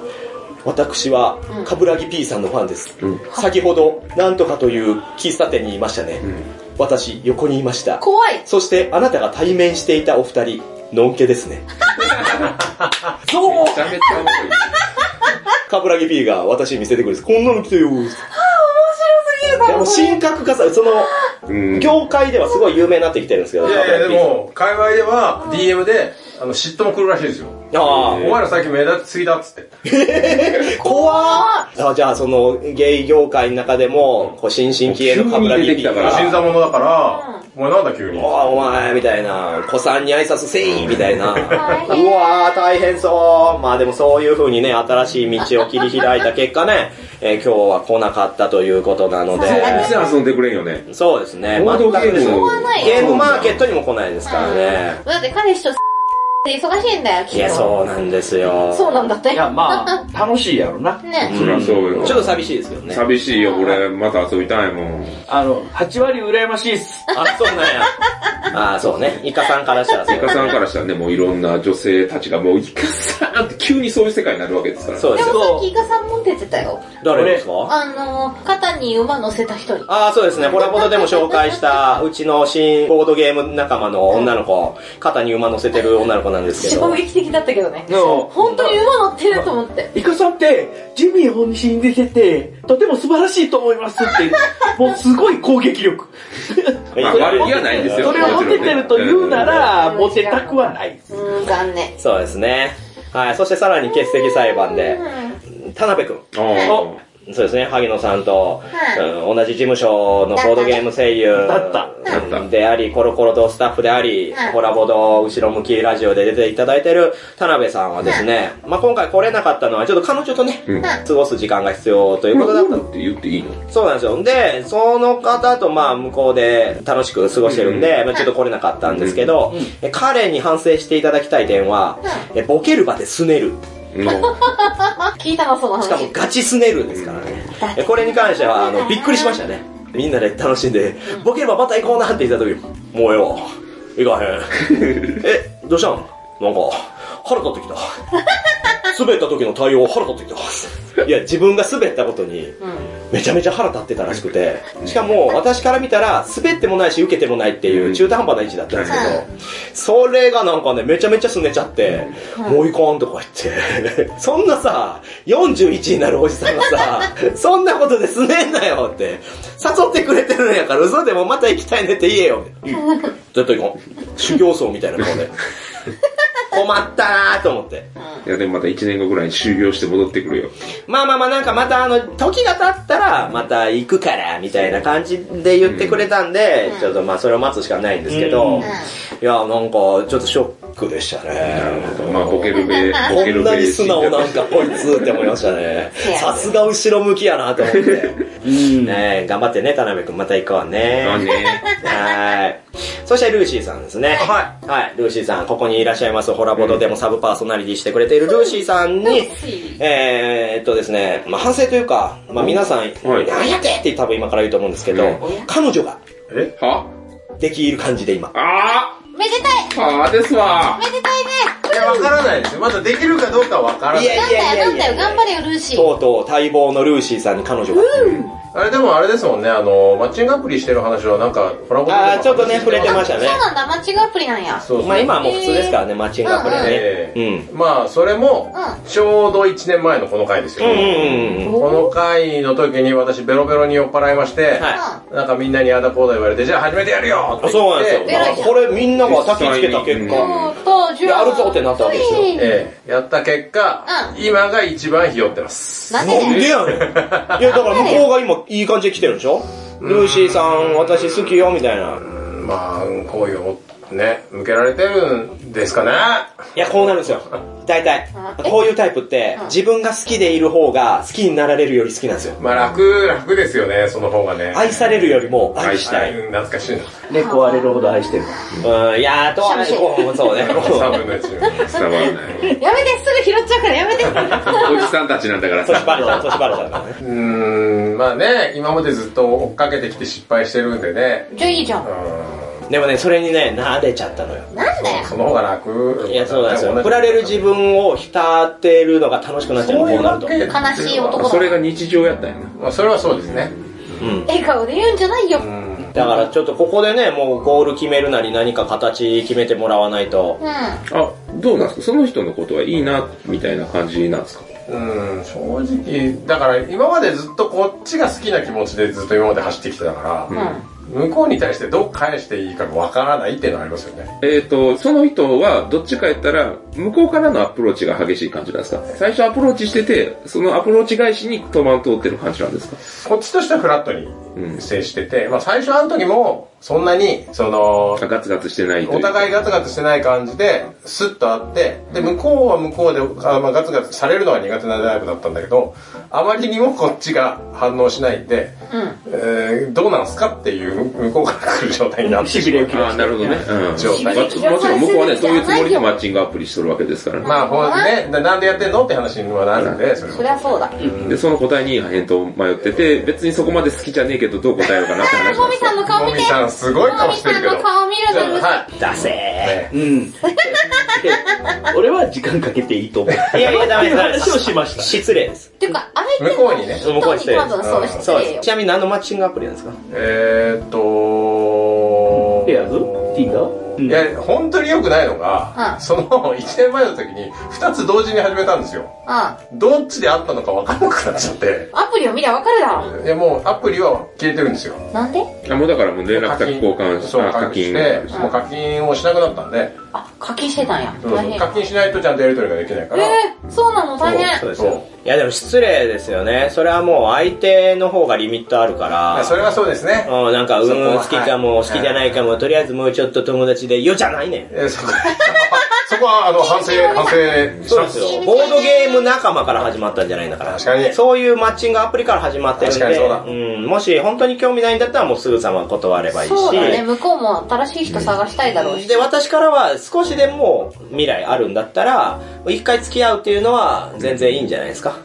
私は、カブラギ P さんのファンです。うん先ほど、なんとかという喫茶店にいましたね。私、横にいました。怖い。そして、あなたが対面していたお二人、のんけですね。そうめちゃめちゃカブラギ P が私に見せてくるんです。こんなの来てよ。面白すぎるでも、神格化さ、その、うん。業界ではすごい有名になってきてるんですけど、いやいや、でも、界隈では DM で、あの、嫉妬も来るらしいですよ。あお前ら最近目立ちすぎだっつって。あ、怖ーあじゃあ、その、ゲイ業界の中でも、こう、新進気鋭のカブラギ P 急に出てきたからが、新参者だから、お前なんだ急に。おいお前、みたいな、子さんに挨拶せいみたいな。うわー、大変そう。まあでもそういう風にね、新しい道を切り開いた結果ね、えー今日は来なかったということなので、全然遊んでくれんよね。そうですね。ボードゲームゲームマーケットにも来ないですからね。だって彼氏と忙しいんだよ、きっと。いや、そうなんですよ。そうなんだって。いや、まあ、楽しいやろな。ね。そりゃそうよ。ちょっと寂しいですけどね。寂しいよ、俺。また遊びたいもん。あの、8割羨ましいっす。あ、そうなんや。あーそうね。イカさんからしたらそうイカさんからしたらね、もういろんな女性たちがもうイカさんって急にそういう世界になるわけですから。そうでよ。ですもさっきイカさん持ってたよ。誰ですか？あの、肩に馬乗せた人に。ああ、そうですね。コラボドでも紹介した、うちの新ボードゲーム仲間の女の子、肩に馬乗せてる女の子なんですけど。衝撃的だったけどね。の、本当に馬乗ってると思って。イカさんって、ジミー本心に出てて、とても素晴らしいと思いますって、もうすごい攻撃力。まあ悪気はないんですよ。それをモテてると言うなら、うんモテたくはない。うーん、残念。そうですね。はい。そしてさらに欠席裁判で、田辺くん。あそうですね、萩野さんと、はい。うん同じ事務所のボードゲーム声優であり、コロコロとスタッフでありはい、コラボド後ろ向きラジオで出ていただいてる田辺さんはですね、まあ今回来れなかったのはちょっと彼女とね、うん。過ごす時間が必要ということだったのって言っていいのそうなんですよ。で、その方とまあ向こうで楽しく過ごしてるんで、まあちょっと来れなかったんですけど、え彼に反省していただきたい点は、えボケる場で拗ねる。聞いたの、その話。しかもガチ拗ねるですからね。えこれに関しては、あの、びっくりしましたね。みんなで楽しんで、ボケればまた行こうなって言った時、もうええわ。行かへん。え、どうしたん？なんか、腹立ってきた。滑った時の対応腹立ってきた。いや、自分が滑ったことに、うん。めちゃめちゃ腹立ってたらしくて、しかも私から見たら滑ってもないし受けてもないっていう中途半端な位置だったんですけど、それがなんかね、めちゃめちゃすねちゃって、もういかんとか言って、そんなさ、41になるおじさんがさ、そんなことで拗ねんなよって、誘ってくれてるんやから嘘でもまた行きたいねって言えよ。うん絶対行こう。修行僧みたいな顔で。困ったなぁと思って。いや、でもまた1年後ぐらいに修行して戻ってくるよ。まあまあまあなんかまたあの、時が経ったらまた行くから、みたいな感じで言ってくれたんで、ちょっとまあそれを待つしかないんですけど、いやなんかちょっとショックでしたなね。るほど。まあ、ボケるべ、ボこんなケるべに素直なんかこいつって思いましたね。さすが後ろ向きやなと思って。うん。ね頑張ってね、田辺くんまた行こうね。まあね。はい。そしてルーシーさんですね。ははい。ルーシーさん、ここにいらっしゃいます、ホラボドでもサブパーソナリティしてくれているルーシーさんに、えーっとですね、まあ反省というか、まあ皆さん、はい。何やってって多分今から言うと思うんですけど、うん。彼女がえ？は？できる感じで今。あめでたい。ーはーですわ。めでたいね。いや、わからないですよ。まだできるかどうかわからない。いやなんだよなんだよ。頑張れよルーシー。とうとう待望のルーシーさんに彼女が。あれでもあれですもんね、あの、マッチングアプリしてる話はなんか、コラボあーちょっとね触れてましたねそうなんだマッチングアプリなんやそうそう。まあ今はもう普通ですからね、マッチングアプリね。えうん。えまあ、それも、ちょうど1年前のこの回ですよ。うんうんうんうん。この回の時に私ベロベロに酔っ払いまして、はなんかみんなにあだこうだ言われて、じゃあ始めてやるよってそうなんですよ。偉いだからこれみんなが焚きつけた結果、おっとじゃあやるぞってなったわけですよええやった結果、う今が一番ひよってます。なんでやねん。いや、だから向こうが今いい感じで来てるでしょ？ルーシーさん、私好きよ、みたいな。まあ、好意をね、向けられてるんですかね。いや、こうなるんですよ。大体。こういうタイプって、自分が好きでいる方が好きになられるより好きなんですよ。まあ楽、楽ですよね、その方がね。愛されるよりも愛したはいい。懐かしいな。猫割れるほど愛してる。うん、いやー、とはね、そうね。3分の1。伝わらない。やめてすぐ拾っちゃうからやめておじさんたちなんだから年バレた、さ。年バレたからね。うーん、まあね、今までずっと追っかけてきて失敗してるんでね。じゃあいいじゃんうでもね、それにね、撫でちゃったのよ。なんだよん、その方が楽。いや、そうなんですよ。振られる自分を浸ってるのが楽しくなっちゃうの、こうなると。そういうわけ悲しい男だそれが日常やったんやな。まあそれはそうですね。うん。笑顔で言うんじゃないようん。だからちょっとここでね、もうゴール決めるなり何か形決めてもらわないと。うんあ、どうなんですか？その人のことはいいな、みたいな感じなんですか？うん、正直、だから今までずっとこっちが好きな気持ちでずっと今まで走ってきてたから、向こうに対してどう返していいかがわからないっていうのはありますよね。えっ、と、その人はどっちか言ったら、向こうからのアプローチが激しい感じなんですか？最初アプローチしてて、そのアプローチ返しに戸惑ってる感じなんですか？こっちとしてはフラットにうん接してて、まあ最初あの時も、そんなに、その、あガツガツしてないお互いガツガツしてない感じで、スッと会って、で、向こうは向こうで、あまあ、ガツガツされるのが苦手なタイプだったんだけど、あまりにもこっちが反応しないん。で、えーどうなんすかっていう向こうから来る状態になってしびれを切らああ、なるほどね。うん。状態もちろん向こうはね、そういうつもりでマッチングアプリしとるわけですから。ね。まあ、ほんね、ななんでやってんのって話にはなるんで、それそりゃそうだ。で、その答えに返答迷ってて、別にそこまで好きじゃねえけど、どう答えようかなって話もみなんですさんの顔見て。もみさんすごい顔してるけど。顔見るのはい。出せねうん。で俺は時間かけていいと思う。ー。いやいや、ダメっていうです。話をしました。失礼です。っていうか相手向こうにねの向こうに失礼人に多分そう？うん失礼よそうです。ちなみに何のマッチングアプリなんですか？えーっと、ペアーズ ?Tinder? うんいや、本当に良くないのが、うんその1年前の時に2つ同時に始めたんですよ。うんどっちであったのか分かんなくなっちゃって。アプリを見りゃわかるだろいや、もうアプリは消えてるんですよ。なんで？あ、もうだからもう連絡先交換しそう、た課課金してもう課金をしなくなったんで、あ課金してたんやそう大変課金しないとちゃんとやり取りができないから。えー、そうなの？大変そうですよ。いやでも失礼ですよね。それはもう相手の方がリミットあるかいらや。それはそうですね。うん、なんか、うそこはん、好きかも、好きじゃないかも、とりあえずもうちょっと友達で、よじゃないねん。えーそこそこは、あの、反省、反省しまそうです。すよ。ボードゲーム仲間から始まったんじゃないんだから。確かに。そういうマッチングアプリから始まってるんで、確かにそうだ。ん、もし本当に興味ないんだったらもうすぐさま断ればいいし。そうだね向こうも新しい人探したいだろうし。で、私からは少しでも未来あるんだったら、一回付き合うっていうのは全然いいんじゃないですか。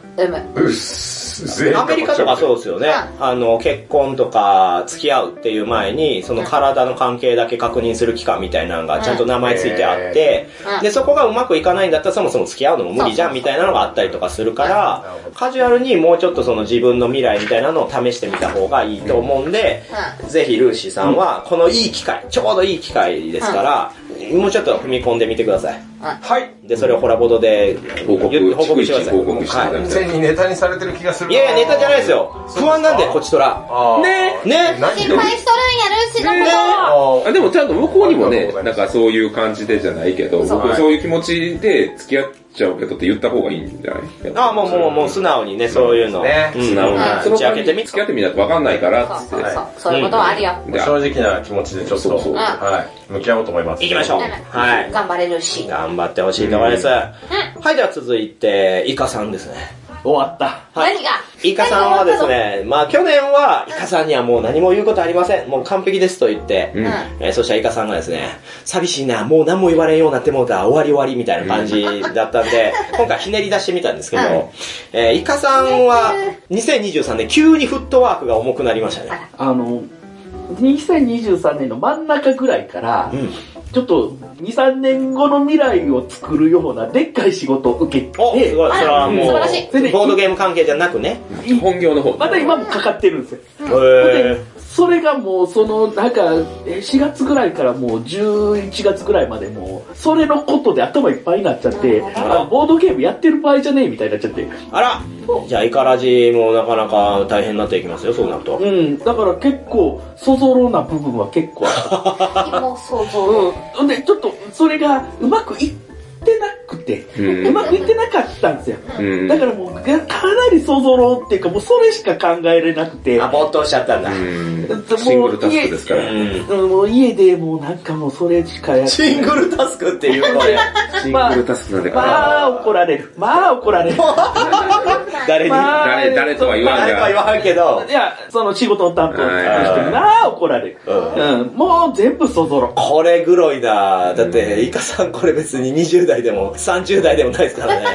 うっす、全員アメリカとかそうですよね。うあの、結婚とか付き合うっていう前に、その体の関係だけ確認する期間みたいなのがちゃんと名前ついてあってうん、で、そこがうまくいかないんだったらそもそも付き合うのも無理じゃんみたいなのがあったりとかするから、カジュアルにもうちょっとその自分の未来みたいなのを試してみた方がいいと思うんで、ぜひルーシーさんはこのいい機会、ちょうどいい機会ですから、もうちょっと踏み込んでみてください。はい。で、それをホラボドで報告報告してください。報告してい。ただはいて完全にネタにされてる気がするいやいや、ネタじゃないですよ。不安なんで、こっちとら。ね。何心配しとるんやるしのこああでもちゃんと向こうにもねなんかそういう感じでじゃないけど、そう。僕そういう気持ちで付き合っちゃうけどって言った方がいいんじゃない？ああ、もうもう、もう素直にね、そう。いうの。ね。うん。素直に。打ち明けてみ付き合ってみないと分かんないから、つって。そうそうそう。そういうことはあるよ。で正直な気持ちでちょっと、そうそう。はい、向き合おうと思います。行きましょう。はい。頑張れるし。頑張ってほしいところです。はい、では続いて、イカさんですね。終わった。何が？イカさんはですね、まあ去年はイカさんにはもう何も言うことありません。もう完璧ですと言って、うんえーそしたらイカさんがですね、寂しいな、もう何も言われんようになってもうた、終わり終わりみたいな感じ だったんで、今回ひねり出してみたんですけど、うんえーイカさんは2023年急にフットワークが重くなりましたね。あの、2023年の真ん中ぐらいから、うん。ちょっと2、3年後の未来を作るようなでっかい仕事を受けて、お、すごい。それはもう、ボードゲーム関係じゃなくね。本業の方。まだ今もかかってるんですよ。へで、それがもうその、なんか、え4月ぐらいからもう11月ぐらいまでもう、それのことで頭いっぱいになっちゃって、あボードゲームやってる場合じゃねえみたいになっちゃって。あらじゃあ、イカラジもなかなか大変になっていきますよ、そうなると。うん、だから結構、そぞろな部分は結構あった。もう想像。うん。で、ちょっと、それがうまくいってなくて、うまくいってなかったんですよ。うん。だからもう、かなりそぞろっていうか、もうそれしか考えれなくて、あ、ぼーっとしちゃったんだ。うんシングルタスクですから。もう家でもうなんかもうそれしかやってシングルタスクっていうので、シングルタスクなんでかまあ怒られる。まあ怒られる。誰に、まあ誰誰とは言わんが誰か言わんけど、いや、その仕事の担当の人はいに、まあ怒られる。ううん、もう全部そぞろ。これグロいなだって、イカさんこれ別に20代でも30代でもないですからね。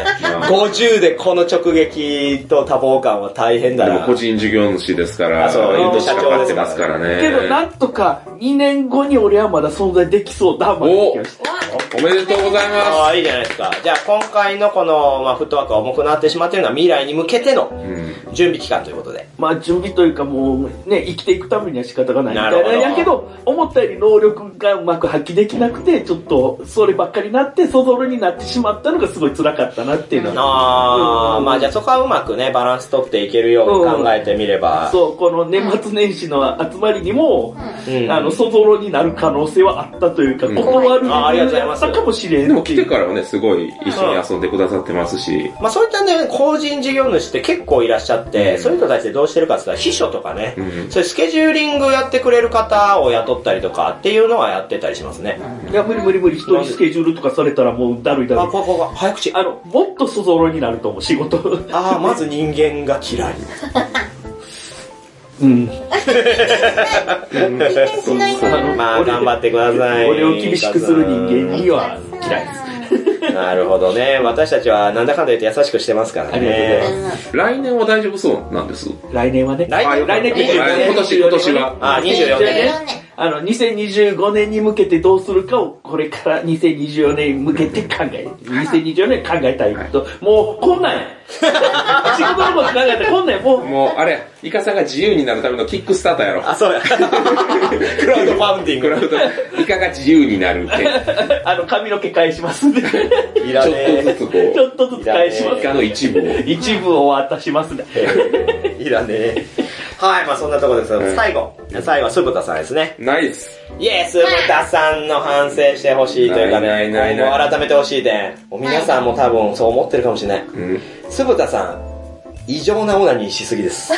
50でこの直撃と多忙感は大変だな。でも個人事業主ですから、あそう命かかってますからね。けどなんとか2年後に俺はまだ存在できそうだまで来ました。おめでとうございまああ、いいじゃないですか。じゃあ今回のこの、まあ、フットワークが重くなってしまっているのは未来に向けてのす。うん。準備期間ということで。まあ準備というかもうね、生きていくためには仕方がないみたいな。なるほどやけど、思ったより能力がうまく発揮できなくて、ちょっとそればっかりになって、そぞろになってしまったのがすごい辛かったなっていうのは。ああ、うんまあじゃあそこはうまくね、バランス取っていけるように考えてみれば。そう、この年末年始の集まりにも、うんあの、そぞろになる可能性はあったというか、うん断るあありがとうございますあったかもしれん。でも来てからはね、すごい一緒に遊んでくださってますし、まあそういったね、個人事業主って結構いらっしゃって、そういう人たちでどうしてるかって言ったら秘書とかね、うんそういうスケジューリングやってくれる方を雇ったりとかっていうのはやってたりしますね。いや、無理無理無理、一人スケジュールとかされたらもうだるいだるあ、い。ここが、早口。あの、もっとそぞろになると思う、仕事。ああ、まず人間が嫌い。うん。まあ、頑張ってください。俺を厳しくする人間には嫌いです。なるほどね。私たちはなんだかんだ言って優しくしてますからね。来年は大丈夫そうなんです？来年はね。来年来年24年今年、今年は。あ、24年。あの、2025年に向けてどうするかを、これから2024年に向けて考え、2024年考えたいと、もう、こんなんや。仕事のこと考えたらこんなんや。もう、もう、あれ、イカさんが自由になるためのキックスターターやろ。あ、そうや。クラウドファウンディング。クラウド、イカが自由になる件。あの、髪の毛返しますんで。いらちょっとねずつこちょっとずつ返しう、ます。イカの一部を。一部を渡しますね。え。いらねえ。はい、まあそんなところですはい最後。最後は酢豚さんですね。ナイス。イエス、酢豚さんの反省してほしいというかね、ないないないない今後改めてほしい点。もう皆さんも多分そう思ってるかもしれない。うん。酢豚さん、異常なオナニーしすぎです。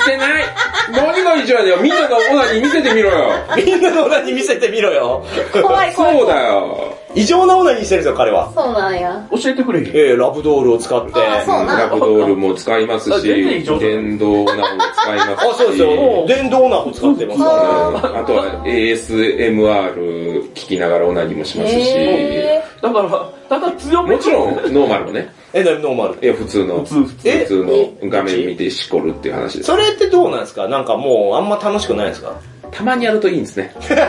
してない何がいいじゃんよ。みんなのオナニー見せてみろよ。みんなのオナニー見せてみろよ。怖い怖い。そうだよ。異常なオナニーしてるんですよ、彼は。そうなんや。教えてくれよ。ええラブドールを使って。あそうなラブドールも使いますし、電動ナウも使いますし。あ、そうですよ。電動ナフ使ってますからね。うんあとは ASMR 聞きながらオナニーもしますし、へだから、ただ強めもちろんノーマルもね、え、なにノーマル？いや普通の、普通、普通。え普通の画面見てしこるっていう話です。それってどうなんですか？なんかもうあんま楽しくないですか？たまにやるといいんですね。ー笑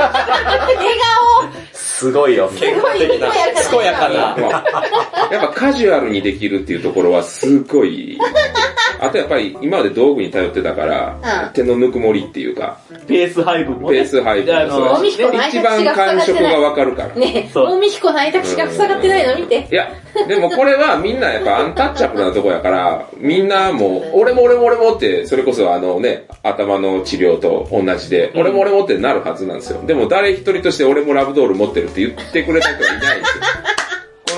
すごいよ。健康的な、健やかな。やっぱカジュアルにできるっていうところはすごいあとやっぱり今まで道具に頼ってたから、うん手のぬくもりっていうか、ペース配分もね。ペース配分あのもそうだし一番感触がわかるから。ねえ、そう大見彦の開いた口が塞がってないの見て。いや、でもこれはみんなやっぱアンタッチャブルなとこやから、みんなもう、俺も俺も俺もって、それこそあのね、頭の治療と同じで、俺も俺もってなるはずなんですよ。でも誰一人として俺もラブドール持ってるって言ってくれた人はいないんですよ。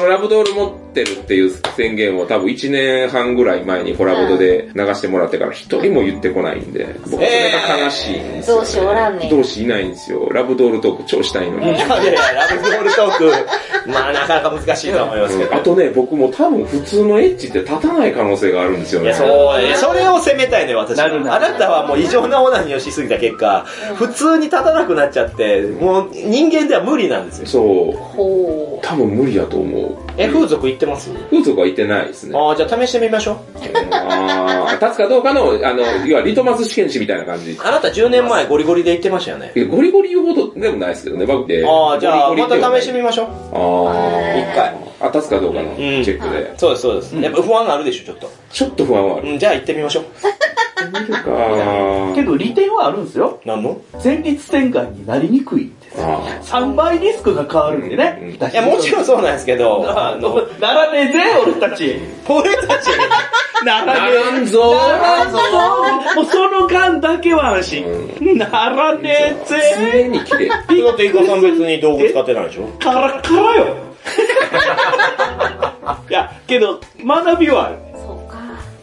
このラブドール持ってるっていう宣言を多分1年半ぐらい前にホラボドで流してもらってから一人も言ってこないんで、僕それが悲しいんですよ、同志おらんねん同志いないんですよ。ラブドールトーク超したいのに。いやいや、ラブドールトーク、まあなかなか難しいと思いますけど。あとね、僕も多分普通のエッチって立たない可能性があるんですよね。いや、そうね。それを責めたいね、私は。なるなあなたはもう異常なオナニーをしすぎた結果、普通に立たなくなっちゃって、もう人間では無理なんですよ。そう。ほ多分無理やと思う。え、風俗行ってます？風俗は行ってないですね。ああ、じゃあ試してみましょう。ああ、立つかどうかの、あの、要はリトマス試験紙みたいな感じ。あなた10年前ゴリゴリで行ってましたよね。いやゴリゴリ言うほどでもないですけどね、僕って。ああ、じゃあまた試してみましょう。ああ。一回。あ、立つかどうかのチェックで。そうです、そうです。やっぱ不安があるでしょ、ちょっと。ちょっと不安はある。うん、じゃあ行ってみましょう。けど利点はあるんですよ。何の？前立腺がんになりにくいんですよ。あ3倍リスクが変わるんでね。うんいや、もちろんそうなんですけど、あの、ならねえぜ、俺たち。俺たち、なならねえ。らんぞならんぞ。もうその間だけは安心。ならねえぜ。常に綺麗。ピコとイカさん別に道具使ってないでしょ？カラッカラよ。いや、けど、学びはある。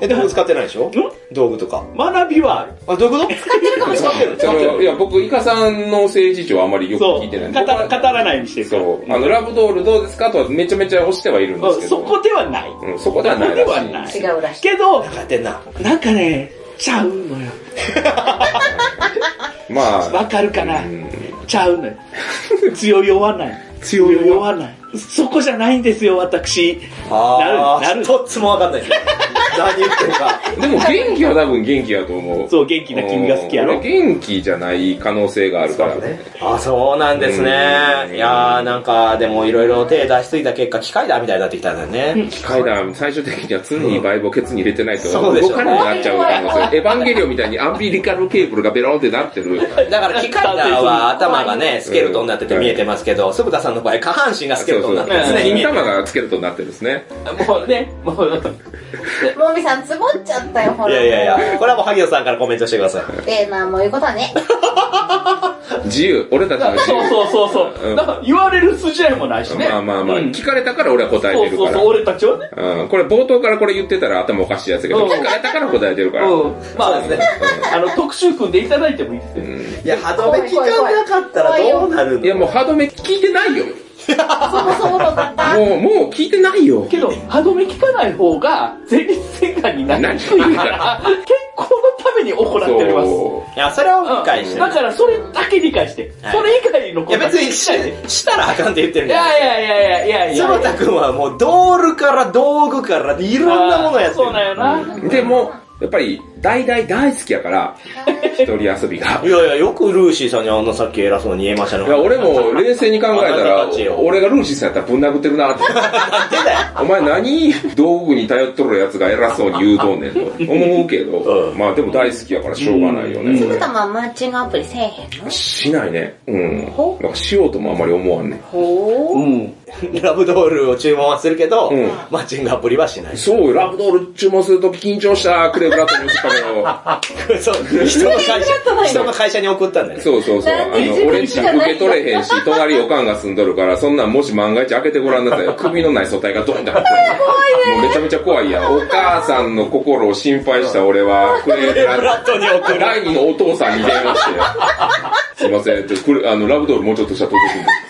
え、道具使ってないでしょ？道具とか。学びはある。あ、どういうこと？使ってるかもしれない。そのいや、僕、イカさんの政治長あまりよく。聞いてない。語ら語らないようにしてるから。そう。あの、ラブドールどうですかとはめちゃめちゃ押してはいるんですけど。そこではない。うん、そこではないそこでは。ない。違うらしい。けど、使ってんな。なんかね、ちゃうのよ。まあ、わかるかな？うんちゃうのよ。強い弱ない。強い弱ない。そこじゃないんですよ、私。あなるなる一つもわかんないです。何言ってるか。でも元気は多分元気やと思う。そう、元気な君が好きやろ俺。元気じゃない可能性があるから。あ、そうなんですね。いやー、なんか、でもいろいろ手出しすぎた結果、機械だみたいになってきたんだよね。機械だ、最終的には常にバイブをケツに入れてないと動かなくなっちゃう可能性。エヴァンゲリオンみたいにアンビリカルケーブルがベロンってなってる。だから機械だは頭がね、スケルトンになってて見えてますけど、鈴田さんの場合、下半身がスケルトンになってる。玉がスケルトンになってるんですね。もうね、もう、もみさん、つぼっちゃったよ、ほら。いやいやいや、これはもう萩野さんからコメントしてください。ええな、もういうことはね。自由。俺たちの自由。そうそうそうそうう。んだから言われる筋合いもないしね。まあまあまあ、うん聞かれたから俺は答えてるから。そうそうそう、俺たちはね。うん、これ冒頭からこれ言ってたら頭おかしいやつだけど、うん聞かれたから答えてるから。うん。まあ、あの、特集組んでいただいてもいいですよ。いや、歯止め聞かなかったらどうなるの？いやもう歯止め聞いてないよ。そもそもの方。もう、もう聞いてないよ。けど、歯止め効かない方が、前立腺がんになりにくいから、健康のために行っております。そいや、それを理解してるだ。からそれだけ理解して。はいそれ以外のこといや、別にししたらあかんって言ってるんだよ。いやいやいやいやいやいや。坪田くんはもうドールから道具からいろんなものやってる。そうなんよな。う。でも、やっぱり、大々大好きやから、一人遊びが。いやいや、よくルーシーさんにあんなさっき偉そうに言えましたね。いや、俺も冷静に考えたら俺がルーシーさんやったらぶん殴ってるなって。お前何道具に頼っとるやつが偉そうに言うとんねんと思うけど、うんまあでも大好きやからしょうがないよね、それつたまマッチングアプリせえへんの？しないね。うん。ほなんかしようともあんまり思わんね。ほー。うん。ラブドールを注文はするけど、うんマッチングアプリはしない。そうよ、ラブドール注文するとき緊張したクレーブラットにたけど、そう、人の会社、人の会社に送ったんだよね。そうそうそう。あの、俺受け取れへんし、隣おかんが住んどるから、そんなんもし万が一開けてごらんなさいよ。首のない素体がドンって入ってる。もうめちゃめちゃ怖いやん。お母さんの心を心配した俺は、クレーブラッドに送る。第二のお父さんに電話して、すいませんあの、ラブドールもうちょっとしたら届くんで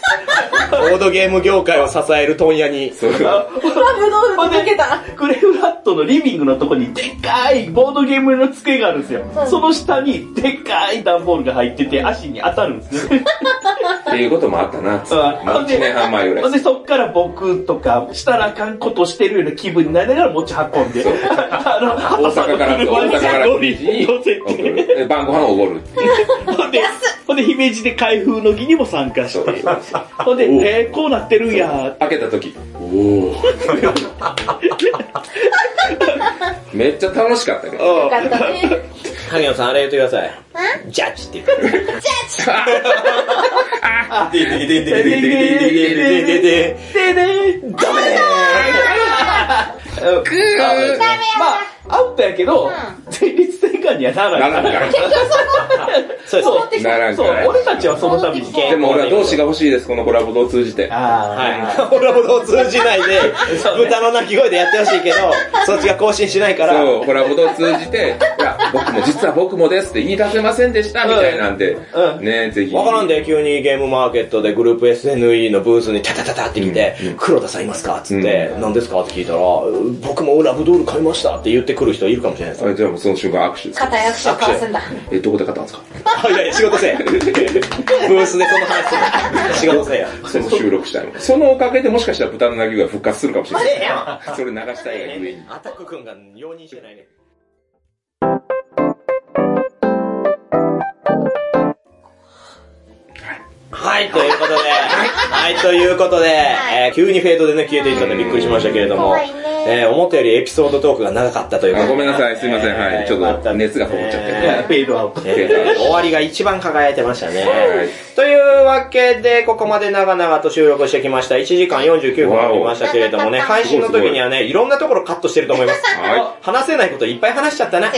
ボードゲーム業界を支える問屋に。す。そうラブドール届けた。クレフラットのリビングのとこにでっかいボードゲームの机があるんですよ。うんその下にでっかい段ボールが入ってて足に当たるんですね。っていうこともあったな。うんまあ1年半前ぐらいほん。で、そっから僕とか、したらあかんことしてるような気分になりながら持ち運んで、あの、大阪から、大阪から乗り9時に乗せ送て、晩ご飯をおごる。ほんで、ほんで、姫路で開封の儀にも参加して、ほんで、えー、こうなってるんや、開けた時、う めっちゃ楽しかったけど。よかったね。萩野さん、あれ言ってください。ジャッジって言って。ジャッジあででででででででででででダメまあ、アウトやけど、成立転換にはならなない。らんかそうですね。ら。ならん。俺たちはそのために。でも俺は同志が欲しいです、このコラボを通じて。あはい。俺ほど通じないで、豚の鳴き声でやってほしいけど、そっちが更新しないから、そう、コラボを通じて、僕も実は僕もですって言い出せませんでした、みたいなんで、うんね、ぜひ。わからんで、急にゲームマーケットでグループ SNE のブースにタタタタって来て、黒田さんいますかつって、何ですか？って聞いたら、僕もラブドール買いましたって言ってくる人いるかもしれないです。あじゃあもうその瞬間握手です。肩役所交わすんだ。え、どこで買ったんですか？あ、いやいや、仕事せえ。ブースでその話する。仕事せえや。その収録したいもん。そのおかげでもしかしたら豚の鳴き声が復活するかもしれない。それ流したいがゆえに。アタック君が容認してないね。はい、ということで、はい、ということで、えー急にフェードでね、消えていったんでびっくりしましたけれども、えー思ったよりエピソードトークが長かったというごめんなさいすいません。はい。ちょっと熱がこもっちゃって。いや、フェードアウト。えー終わりが一番輝いてましたね。はい。というわけで、ここまで長々と収録してきました。1時間49分ありましたけれどもね、配信の時にはね、いろんなところカットしてると思います。は話せないこといっぱい話しちゃったな。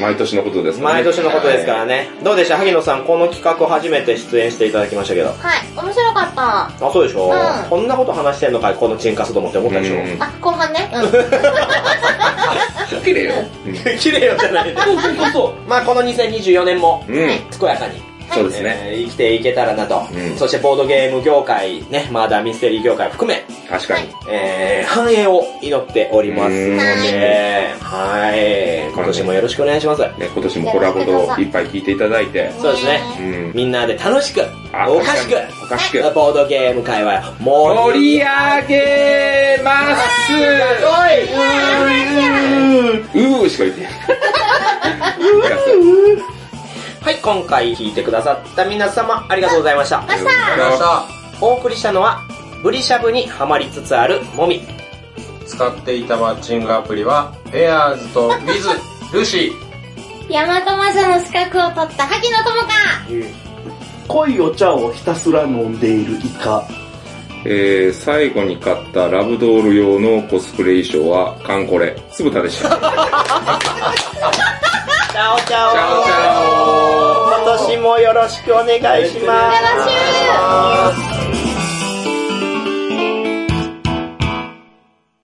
毎年のことですからね。毎年のことですからね。どうでした？萩野さん、この企画初めて出演していただきましたけど。はい、面白かった。あ、そうでしょ、うんこんなこと話してんのかいこのチンカスと思って思ったでしょ、うんあ、後半ね。うん。綺麗よ。綺麗よじゃないです。そうそうそう。まあこの2024年も、うん。うん。健やかに、そうですね。えー生きていけたらなと、うんそしてボードゲーム業界、ね、マーダーミステリー業界含め、確かに。えー、繁栄を祈っておりますので、はい、今年もよろしくお願いします。ね、今年もコラボといっぱい聞いていただいて。そうですね。うん。みんなで楽しく、あおかしく、おかしく。ボードゲーム界は盛盛りり上げますうーしか言ってない。はい、今回聞いてくださった皆様、ありがとうございました。ありがとうございました。お送りしたのは、ブリシャブにハマりつつあるもみ。使っていたマッチングアプリは、ペアーズとウィズ、ルシー。ヤマトマサの資格を取った萩野智香。濃いお茶をひたすら飲んでいるイカ。えー、最後に買ったラブドール用のコスプレ衣装はカンコレ。酢豚でした。チャオチャオ今年もよろしくお願いします。